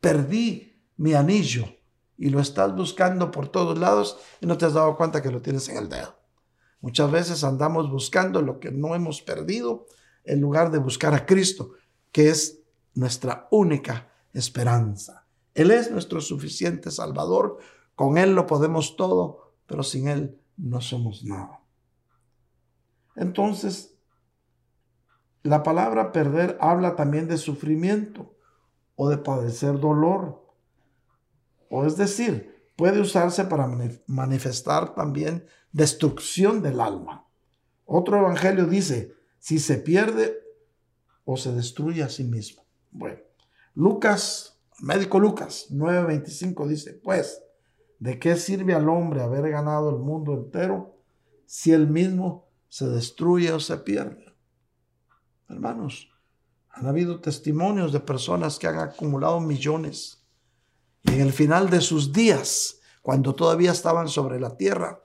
Perdí mi anillo y lo estás buscando por todos lados y no te has dado cuenta que lo tienes en el dedo. Muchas veces andamos buscando lo que no hemos perdido en lugar de buscar a Cristo, que es nuestra única esperanza. Él es nuestro suficiente Salvador, con Él lo podemos todo, pero sin Él no somos nada. Entonces, la palabra perder habla también de sufrimiento o de padecer dolor o es decir, puede usarse para manifestar también destrucción del alma. Otro evangelio dice, si se pierde o se destruye a sí mismo. Bueno, Lucas, médico Lucas 9:25 dice, pues, ¿de qué sirve al hombre haber ganado el mundo entero si él mismo se destruye o se pierde? Hermanos, han habido testimonios de personas que han acumulado millones y en el final de sus días, cuando todavía estaban sobre la tierra,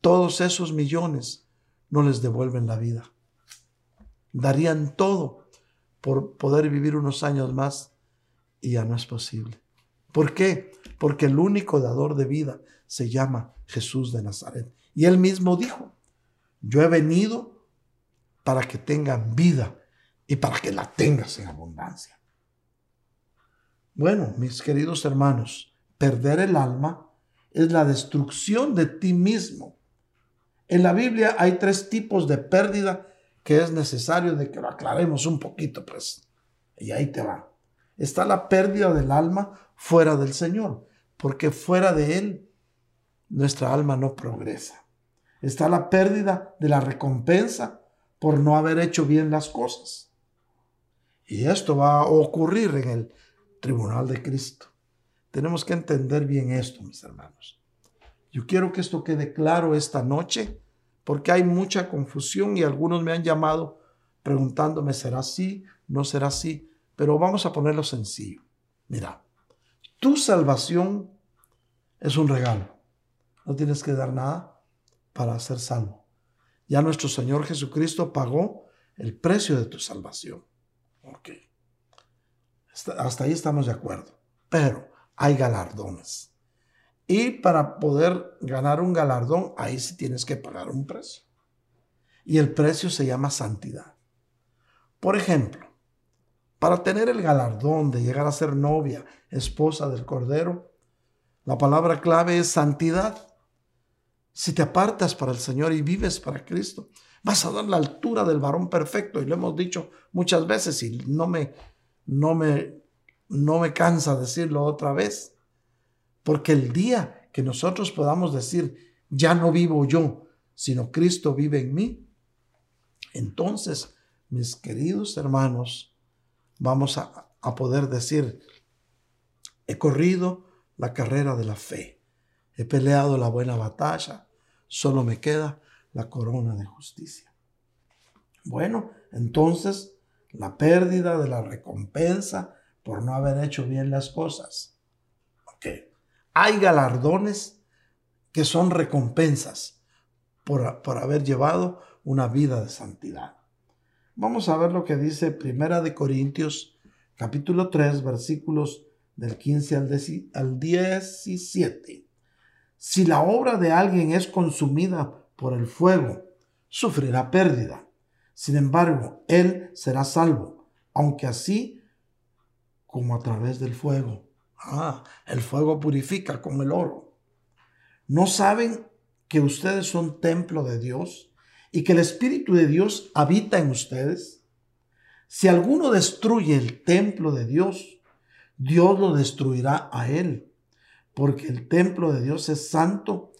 todos esos millones no les devuelven la vida. Darían todo por poder vivir unos años más y ya no es posible. ¿Por qué? Porque el único dador de vida se llama Jesús de Nazaret. Y él mismo dijo, yo he venido para que tengan vida y para que la tengas en abundancia. Bueno, mis queridos hermanos, perder el alma es la destrucción de ti mismo. En la Biblia hay tres tipos de pérdida que es necesario de que lo aclaremos un poquito, pues. Y ahí te va. Está la pérdida del alma fuera del Señor, porque fuera de Él nuestra alma no progresa. Está la pérdida de la recompensa por no haber hecho bien las cosas. Y esto va a ocurrir en el tribunal de Cristo. Tenemos que entender bien esto, mis hermanos. Yo quiero que esto quede claro esta noche porque hay mucha confusión y algunos me han llamado preguntándome, ¿será así? ¿No será así? Pero vamos a ponerlo sencillo. Mira, tu salvación es un regalo. No tienes que dar nada para ser salvo. Ya nuestro Señor Jesucristo pagó el precio de tu salvación. Ok. Hasta ahí estamos de acuerdo. Pero hay galardones. Y para poder ganar un galardón, ahí sí tienes que pagar un precio. Y el precio se llama santidad. Por ejemplo, para tener el galardón de llegar a ser novia, esposa del Cordero, la palabra clave es santidad. Si te apartas para el Señor y vives para Cristo, vas a dar la altura del varón perfecto. Y lo hemos dicho muchas veces y no me, no me, no me cansa decirlo otra vez. Porque el día que nosotros podamos decir, ya no vivo yo, sino Cristo vive en mí, entonces, mis queridos hermanos, vamos a, a poder decir, he corrido la carrera de la fe, he peleado la buena batalla, solo me queda la corona de justicia. Bueno, entonces la pérdida de la recompensa por no haber hecho bien las cosas. Hay galardones que son recompensas por, por haber llevado una vida de santidad. Vamos a ver lo que dice Primera de Corintios capítulo 3 versículos del 15 al 17. Si la obra de alguien es consumida por el fuego, sufrirá pérdida. Sin embargo, él será salvo, aunque así como a través del fuego. Ah, el fuego purifica como el oro. ¿No saben que ustedes son templo de Dios y que el Espíritu de Dios habita en ustedes? Si alguno destruye el templo de Dios, Dios lo destruirá a él, porque el templo de Dios es santo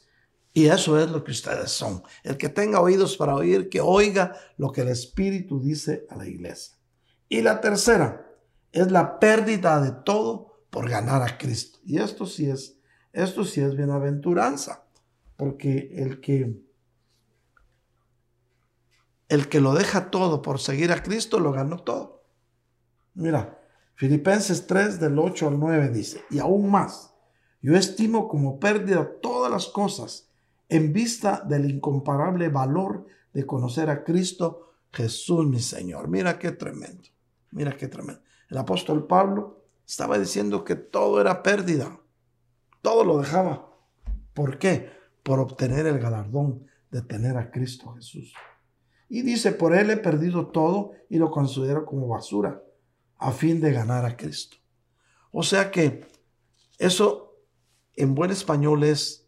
y eso es lo que ustedes son. El que tenga oídos para oír, que oiga lo que el Espíritu dice a la iglesia. Y la tercera es la pérdida de todo por ganar a Cristo. Y esto sí es, esto sí es bienaventuranza, porque el que el que lo deja todo por seguir a Cristo lo ganó todo. Mira, Filipenses 3 del 8 al 9 dice, y aún más, yo estimo como pérdida todas las cosas en vista del incomparable valor de conocer a Cristo Jesús mi Señor. Mira qué tremendo, mira qué tremendo. El apóstol Pablo estaba diciendo que todo era pérdida. Todo lo dejaba. ¿Por qué? Por obtener el galardón de tener a Cristo Jesús. Y dice, por él he perdido todo y lo considero como basura a fin de ganar a Cristo. O sea que eso en buen español es,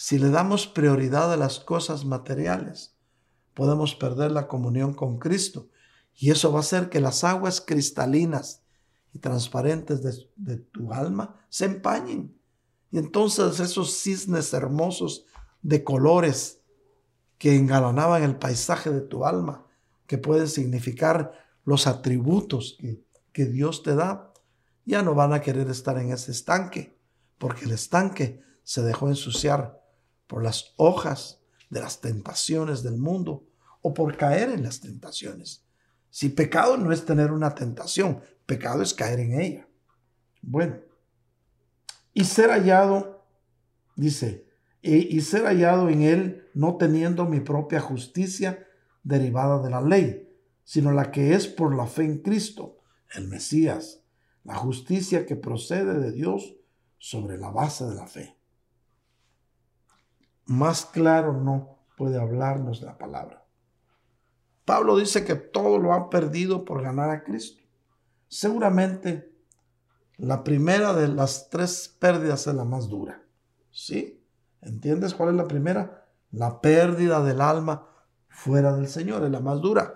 si le damos prioridad a las cosas materiales, podemos perder la comunión con Cristo. Y eso va a hacer que las aguas cristalinas y transparentes de, tu alma se empañen. Y entonces esos cisnes hermosos de colores que engalanaban el paisaje de tu alma, que pueden significar los atributos que, que Dios te da, ya no van a querer estar en ese estanque, porque el estanque se dejó ensuciar por las hojas de las tentaciones del mundo o por caer en las tentaciones. Si pecado no es tener una tentación, pecado es caer en ella. Bueno, y ser hallado, dice, y, ser hallado en él no teniendo mi propia justicia derivada de la ley, sino la que es por la fe en Cristo, el Mesías, la justicia que procede de Dios sobre la base de la fe. Más claro no puede hablarnos la palabra. Pablo dice que todo lo ha perdido por ganar a Cristo. Seguramente la primera de las tres pérdidas es la más dura. ¿Sí? ¿Entiendes cuál es la primera? La pérdida del alma fuera del Señor es la más dura.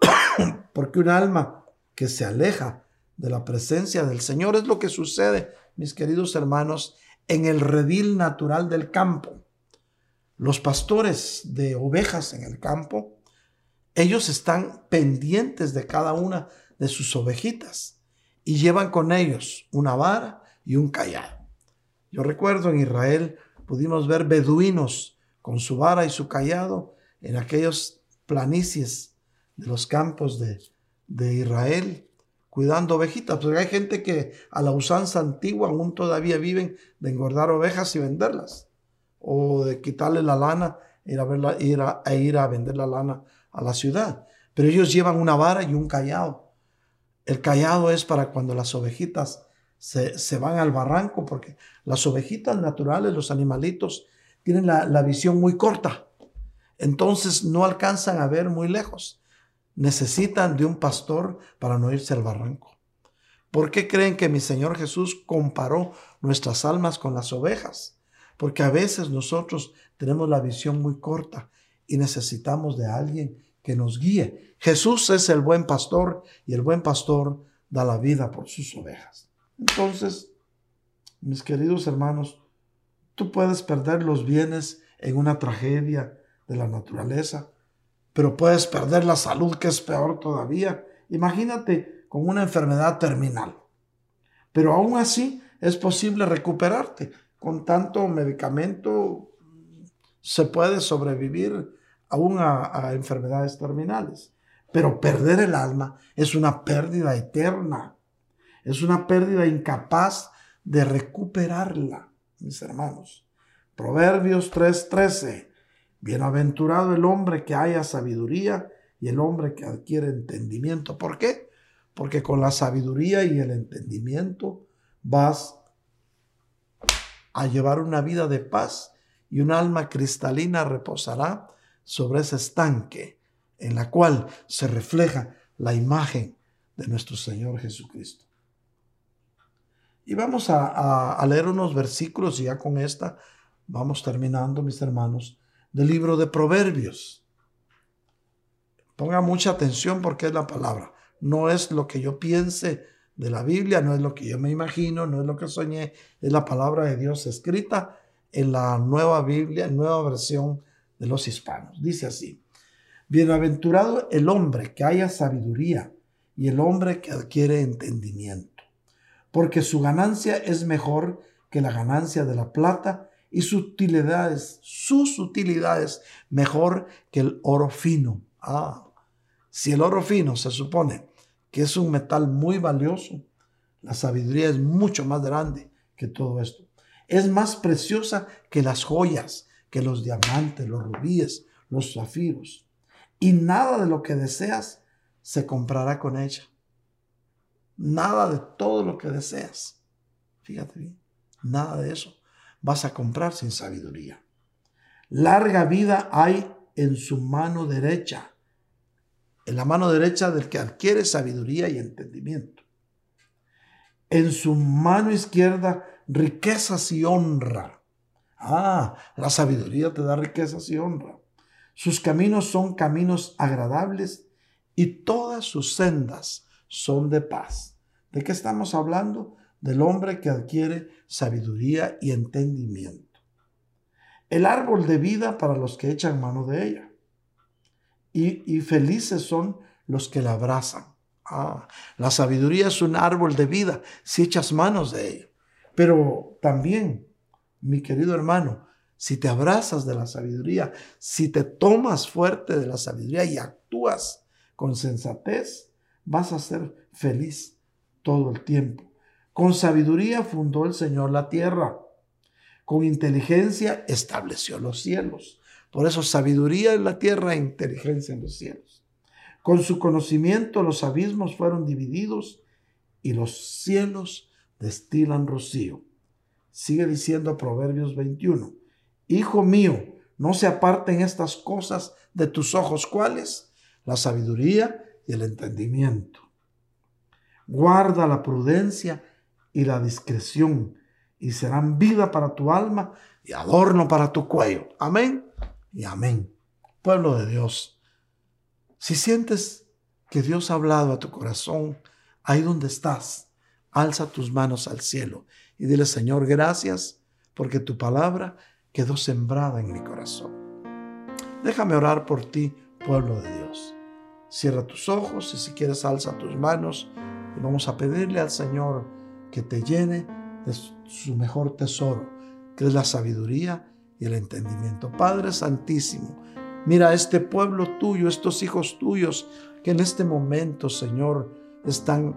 Porque un alma que se aleja de la presencia del Señor es lo que sucede, mis queridos hermanos, en el redil natural del campo. Los pastores de ovejas en el campo ellos están pendientes de cada una de sus ovejitas y llevan con ellos una vara y un callado. Yo recuerdo en Israel pudimos ver beduinos con su vara y su callado en aquellos planicies de los campos de, de Israel, cuidando ovejitas, porque hay gente que a la usanza antigua aún todavía viven de engordar ovejas y venderlas, o de quitarle la lana ir a verla, ir a, e ir a vender la lana a la ciudad. Pero ellos llevan una vara y un callado. El callado es para cuando las ovejitas se, se van al barranco, porque las ovejitas naturales, los animalitos, tienen la, la visión muy corta. Entonces no alcanzan a ver muy lejos. Necesitan de un pastor para no irse al barranco. ¿Por qué creen que mi Señor Jesús comparó nuestras almas con las ovejas? Porque a veces nosotros tenemos la visión muy corta y necesitamos de alguien que nos guíe. Jesús es el buen pastor y el buen pastor da la vida por sus ovejas. Entonces, mis queridos hermanos, tú puedes perder los bienes en una tragedia de la naturaleza, pero puedes perder la salud, que es peor todavía. Imagínate con una enfermedad terminal. Pero aún así es posible recuperarte. Con tanto medicamento se puede sobrevivir aún a, enfermedades terminales. Pero perder el alma es una pérdida eterna. Es una pérdida incapaz de recuperarla, mis hermanos. Proverbios 3:13. Bienaventurado el hombre que haya sabiduría y el hombre que adquiere entendimiento. ¿Por qué? Porque con la sabiduría y el entendimiento vas a llevar una vida de paz y un alma cristalina reposará sobre ese estanque en la cual se refleja la imagen de nuestro Señor Jesucristo. Y vamos a, leer unos versículos y ya con esta vamos terminando, mis hermanos, del libro de Proverbios. Ponga mucha atención porque es la palabra. No es lo que yo piense de la Biblia, no es lo que yo me imagino, no es lo que soñé, es la palabra de Dios escrita en la nueva Biblia, nueva versión de los hispanos. Dice así, bienaventurado el hombre que haya sabiduría y el hombre que adquiere entendimiento, porque su ganancia es mejor que la ganancia de la plata y sus utilidades, sus utilidades mejor que el oro fino. Ah, si el oro fino se supone que es un metal muy valioso, la sabiduría es mucho más grande que todo esto. Es más preciosa que las joyas, que los diamantes, los rubíes, los zafiros. Y nada de lo que deseas se comprará con ella. Nada de todo lo que deseas. Fíjate bien, nada de eso vas a comprar sin sabiduría. Larga vida hay en su mano derecha, en la mano derecha del que adquiere sabiduría y entendimiento. En su mano izquierda riquezas y honra Ah, la sabiduría te da riquezas y honra. Sus caminos son caminos agradables y todas sus sendas son de paz. ¿De qué estamos hablando? Del hombre que adquiere sabiduría y entendimiento. El árbol de vida para los que echan mano de ella. Y, felices son los que la abrazan. Ah, la sabiduría es un árbol de vida si echas manos de ella. Pero también mi querido hermano, si te abrazas de la sabiduría, si te tomas fuerte de la sabiduría y actúas con sensatez, vas a ser feliz todo el tiempo. Con sabiduría fundó el Señor la tierra. Con inteligencia estableció los cielos. Por eso sabiduría en la tierra e inteligencia en los cielos. Con su conocimiento los abismos fueron divididos y los cielos destilan rocío. Sigue diciendo Proverbios 21. Hijo mío, no se aparten estas cosas de tus ojos. ¿Cuáles? La sabiduría y el entendimiento. Guarda la prudencia y la discreción y serán vida para tu alma y adorno para tu cuello. Amén y amén. Pueblo de Dios, si sientes que Dios ha hablado a tu corazón, ahí donde estás, alza tus manos al cielo y dile, Señor, gracias porque tu palabra quedó sembrada en mi corazón. Déjame orar por ti, pueblo de Dios. Cierra tus ojos y si quieres alza tus manos y vamos a pedirle al Señor que te llene de su mejor tesoro, que es la sabiduría y el entendimiento. Padre Santísimo, Mira este pueblo tuyo, estos hijos tuyos que en este momento, Señor, están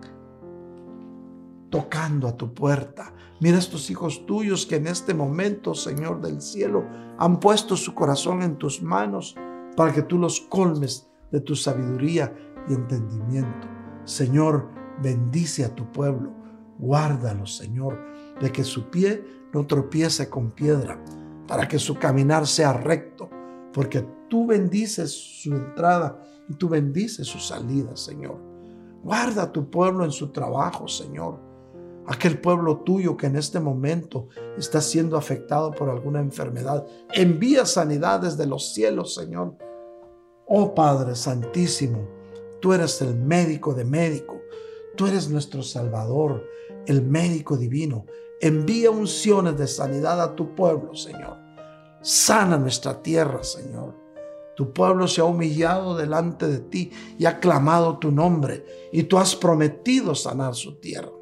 tocando a tu puerta. Mira estos hijos tuyos que en este momento, Señor del cielo, han puesto su corazón en tus manos para que tú los colmes de tu sabiduría y entendimiento. Señor, bendice a tu pueblo. Guárdalo, Señor, de que su pie no tropiece con piedra, para que su caminar sea recto, porque tú bendices su entrada y tú bendices su salida, Señor. Guarda a tu pueblo en su trabajo, Señor. Aquel pueblo tuyo que en este momento está siendo afectado por alguna enfermedad. Envía sanidad desde los cielos, Señor. Oh Padre Santísimo, tú eres el médico de médico. Tú eres nuestro Salvador, el médico divino. Envía unciones de sanidad a tu pueblo, Señor. Sana nuestra tierra, Señor. Tu pueblo se ha humillado delante de ti y ha clamado tu nombre y tú has prometido sanar su tierra.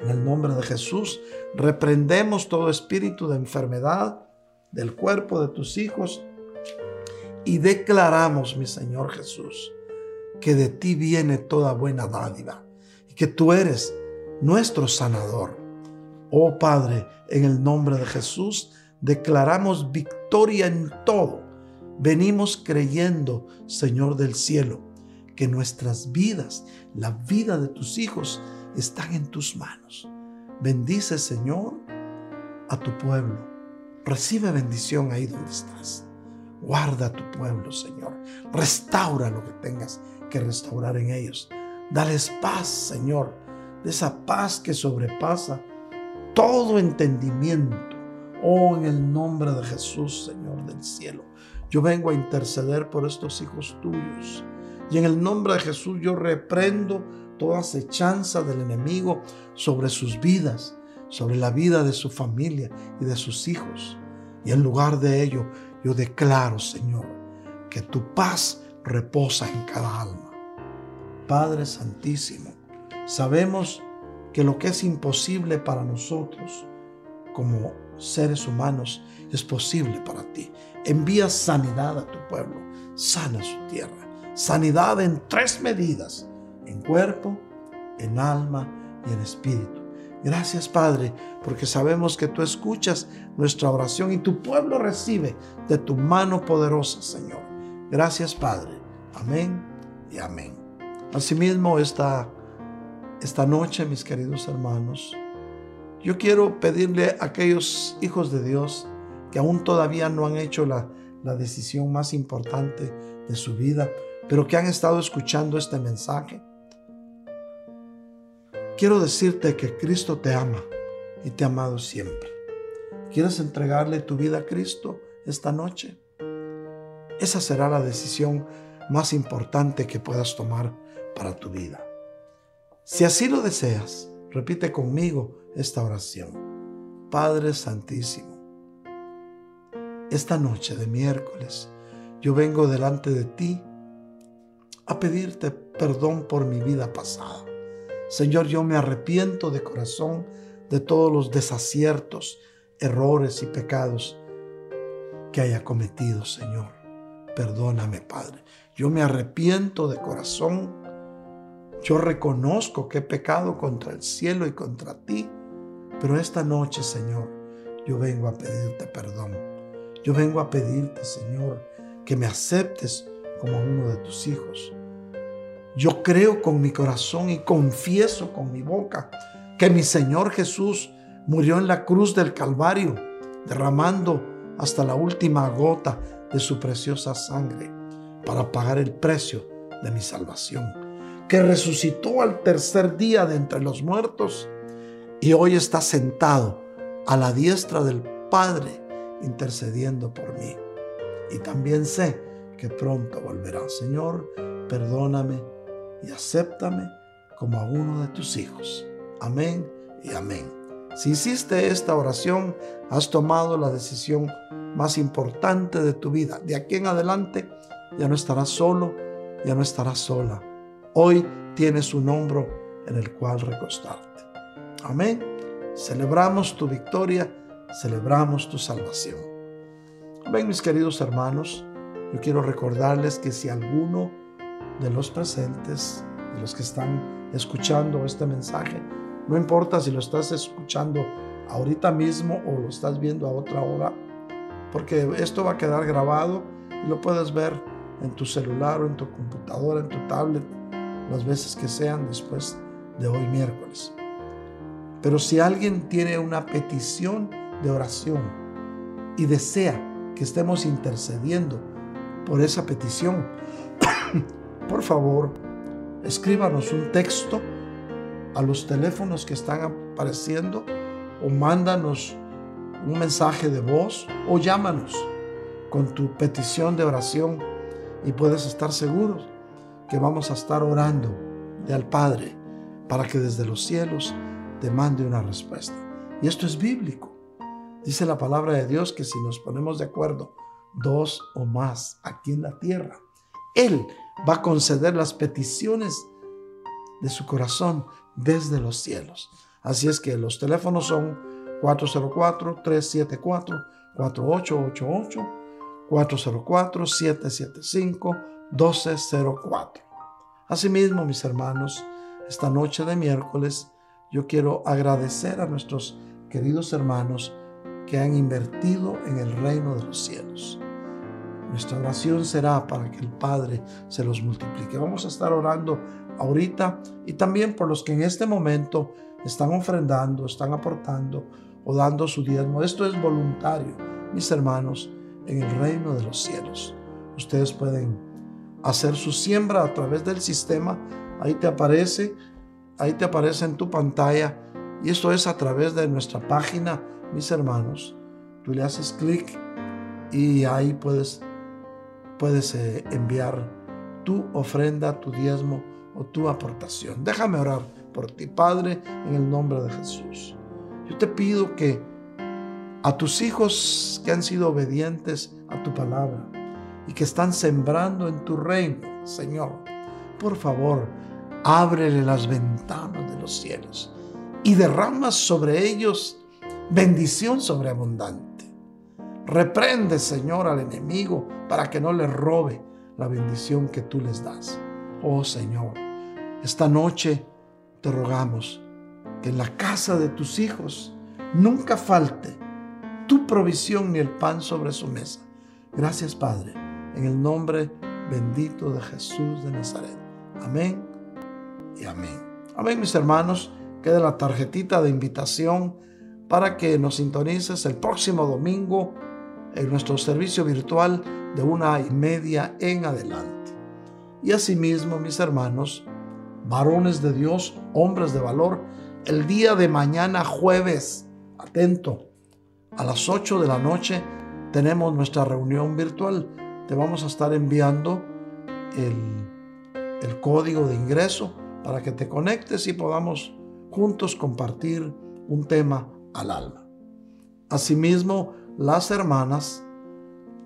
En el nombre de Jesús, reprendemos todo espíritu de enfermedad del cuerpo de tus hijos y declaramos, mi Señor Jesús, que de ti viene toda buena dádiva y que tú eres nuestro sanador. Oh Padre, en el nombre de Jesús, declaramos victoria en todo Venimos creyendo, Señor del cielo, que nuestras vidas, la vida de tus hijos, están en tus manos. Bendice, Señor, a tu pueblo. Recibe bendición ahí donde estás. Guarda a tu pueblo, Señor. Restaura lo que tengas que restaurar en ellos. Dales paz, Señor, esa paz que sobrepasa todo entendimiento. Oh, en el nombre de Jesús, Señor del cielo. Yo vengo a interceder por estos hijos tuyos. Y en el nombre de Jesús yo reprendo toda acechanza del enemigo sobre sus vidas, sobre la vida de su familia y de sus hijos. Y en lugar de ello, yo declaro, Señor, que tu paz reposa en cada alma. Padre Santísimo, sabemos que lo que es imposible para nosotros como seres humanos es posible para ti. Envía sanidad a tu pueblo, sana su tierra. Sanidad en tres medidas, en cuerpo, en alma y en espíritu. Gracias Padre, porque sabemos que tú escuchas nuestra oración y tu pueblo recibe de tu mano poderosa, Señor. Gracias Padre. Amén y amén. Asimismo, esta, esta noche, mis queridos hermanos, yo quiero pedirle a aquellos hijos de Dios que aún todavía no han hecho la, la decisión más importante de su vida, pero que han estado escuchando este mensaje. Quiero decirte que Cristo te ama y te ha amado siempre. ¿Quieres entregarle tu vida a Cristo esta noche? Esa será la decisión más importante que puedas tomar para tu vida. Si así lo deseas, repite conmigo esta oración. Padre Santísimo, esta noche de miércoles yo vengo delante de ti a pedirte perdón por mi vida pasada. Señor, yo me arrepiento de corazón de todos los desaciertos, errores y pecados que haya cometido, Señor. Perdóname, Padre. Yo me arrepiento de corazón. Yo reconozco que he pecado contra el cielo y contra ti. Pero esta noche, Señor, yo vengo a pedirte perdón yo vengo a pedirte, Señor, que me aceptes como uno de tus hijos. Yo creo con mi corazón y confieso con mi boca que mi Señor Jesús murió en la cruz del Calvario, derramando hasta la última gota de su preciosa sangre para pagar el precio de mi salvación, que resucitó al tercer día de entre los muertos y hoy está sentado a la diestra del Padre intercediendo por mí. Y también sé que pronto volverá. Señor, perdóname y acéptame como a uno de tus hijos. Amén y amén. Si hiciste esta oración, has tomado la decisión más importante de tu vida. De aquí en adelante ya no estarás solo, ya no estarás sola. Hoy tienes un hombro en el cual recostarte. Amén. Celebramos tu victoria celebramos tu salvación. Ven mis queridos hermanos, yo quiero recordarles que si alguno de los presentes, de los que están escuchando este mensaje, no importa si lo estás escuchando ahorita mismo o lo estás viendo a otra hora, porque esto va a quedar grabado y lo puedes ver en tu celular o en tu computadora, en tu tablet, las veces que sean después de hoy miércoles. Pero si alguien tiene una petición de oración y desea que estemos intercediendo por esa petición, por favor, escríbanos un texto a los teléfonos que están apareciendo o mándanos un mensaje de voz o llámanos con tu petición de oración y puedes estar seguros que vamos a estar orando al Padre para que desde los cielos te mande una respuesta. Y esto es bíblico. Dice la palabra de Dios que si nos ponemos de acuerdo dos o más aquí en la tierra, Él va a conceder las peticiones de su corazón desde los cielos. Así es que los teléfonos son 404-374-4888, 404-775-1204. Asimismo, mis hermanos, esta noche de miércoles yo quiero agradecer a nuestros queridos hermanos que han invertido en el reino de los cielos. Nuestra oración será para que el Padre se los multiplique. Vamos a estar orando ahorita y también por los que en este momento están ofrendando, están aportando o dando su diezmo. Esto es voluntario, mis hermanos, en el reino de los cielos. Ustedes pueden hacer su siembra a través del sistema. Ahí te aparece, ahí te aparece en tu pantalla. Y esto es a través de nuestra página, mis hermanos. Tú le haces clic y ahí puedes, puedes eh, enviar tu ofrenda, tu diezmo o tu aportación. Déjame orar por ti, Padre, en el nombre de Jesús. Yo te pido que a tus hijos que han sido obedientes a tu palabra y que están sembrando en tu reino, Señor, por favor, ábrele las ventanas de los cielos y derrama sobre ellos bendición sobreabundante. Reprende, Señor, al enemigo para que no le robe la bendición que tú les das. Oh Señor, esta noche te rogamos que en la casa de tus hijos nunca falte tu provisión ni el pan sobre su mesa. Gracias Padre, en el nombre bendito de Jesús de Nazaret. Amén y amén. Amén mis hermanos, queda la tarjetita de invitación para que nos sintonices el próximo domingo en nuestro servicio virtual de una y media en adelante. Y asimismo, mis hermanos, varones de Dios, hombres de valor, el día de mañana jueves, atento, a las 8 de la noche tenemos nuestra reunión virtual. Te vamos a estar enviando el, código de ingreso para que te conectes y podamos juntos compartir un tema al alma. Asimismo, las hermanas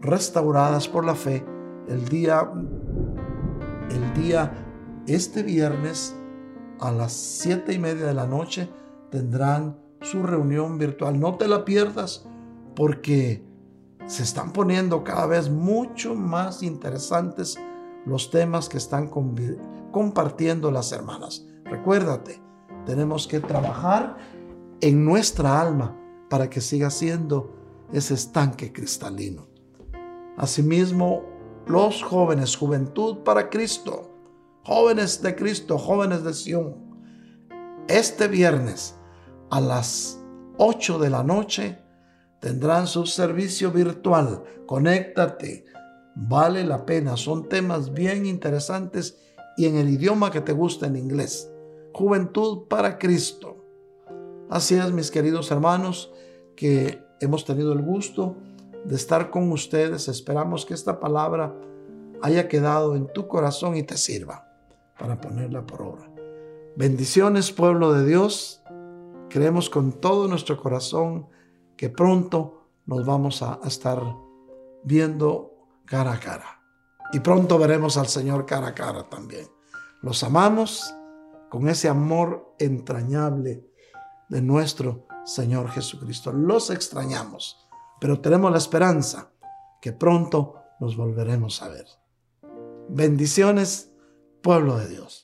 restauradas por la fe el día el día este viernes a las siete y media de la noche tendrán su reunión virtual. No te la pierdas porque se están poniendo cada vez mucho más interesantes los temas que están compartiendo las hermanas. Recuérdate, tenemos que trabajar en nuestra alma para que siga siendo ese estanque cristalino. Asimismo, los jóvenes, juventud para Cristo, jóvenes de Cristo, jóvenes de Sión, este viernes a las 8 de la noche tendrán su servicio virtual. Conéctate, vale la pena, son temas bien interesantes y en el idioma que te gusta en inglés. Juventud para Cristo. Así es, mis queridos hermanos, que hemos tenido el gusto de estar con ustedes. Esperamos que esta palabra haya quedado en tu corazón y te sirva para ponerla por obra. Bendiciones, pueblo de Dios. Creemos con todo nuestro corazón que pronto nos vamos a estar viendo cara a cara. Y pronto veremos al Señor cara a cara también. Los amamos con ese amor entrañable de nuestro Señor Jesucristo. Los extrañamos pero tenemos la esperanza que pronto nos volveremos a ver. Bendiciones, pueblo de Dios.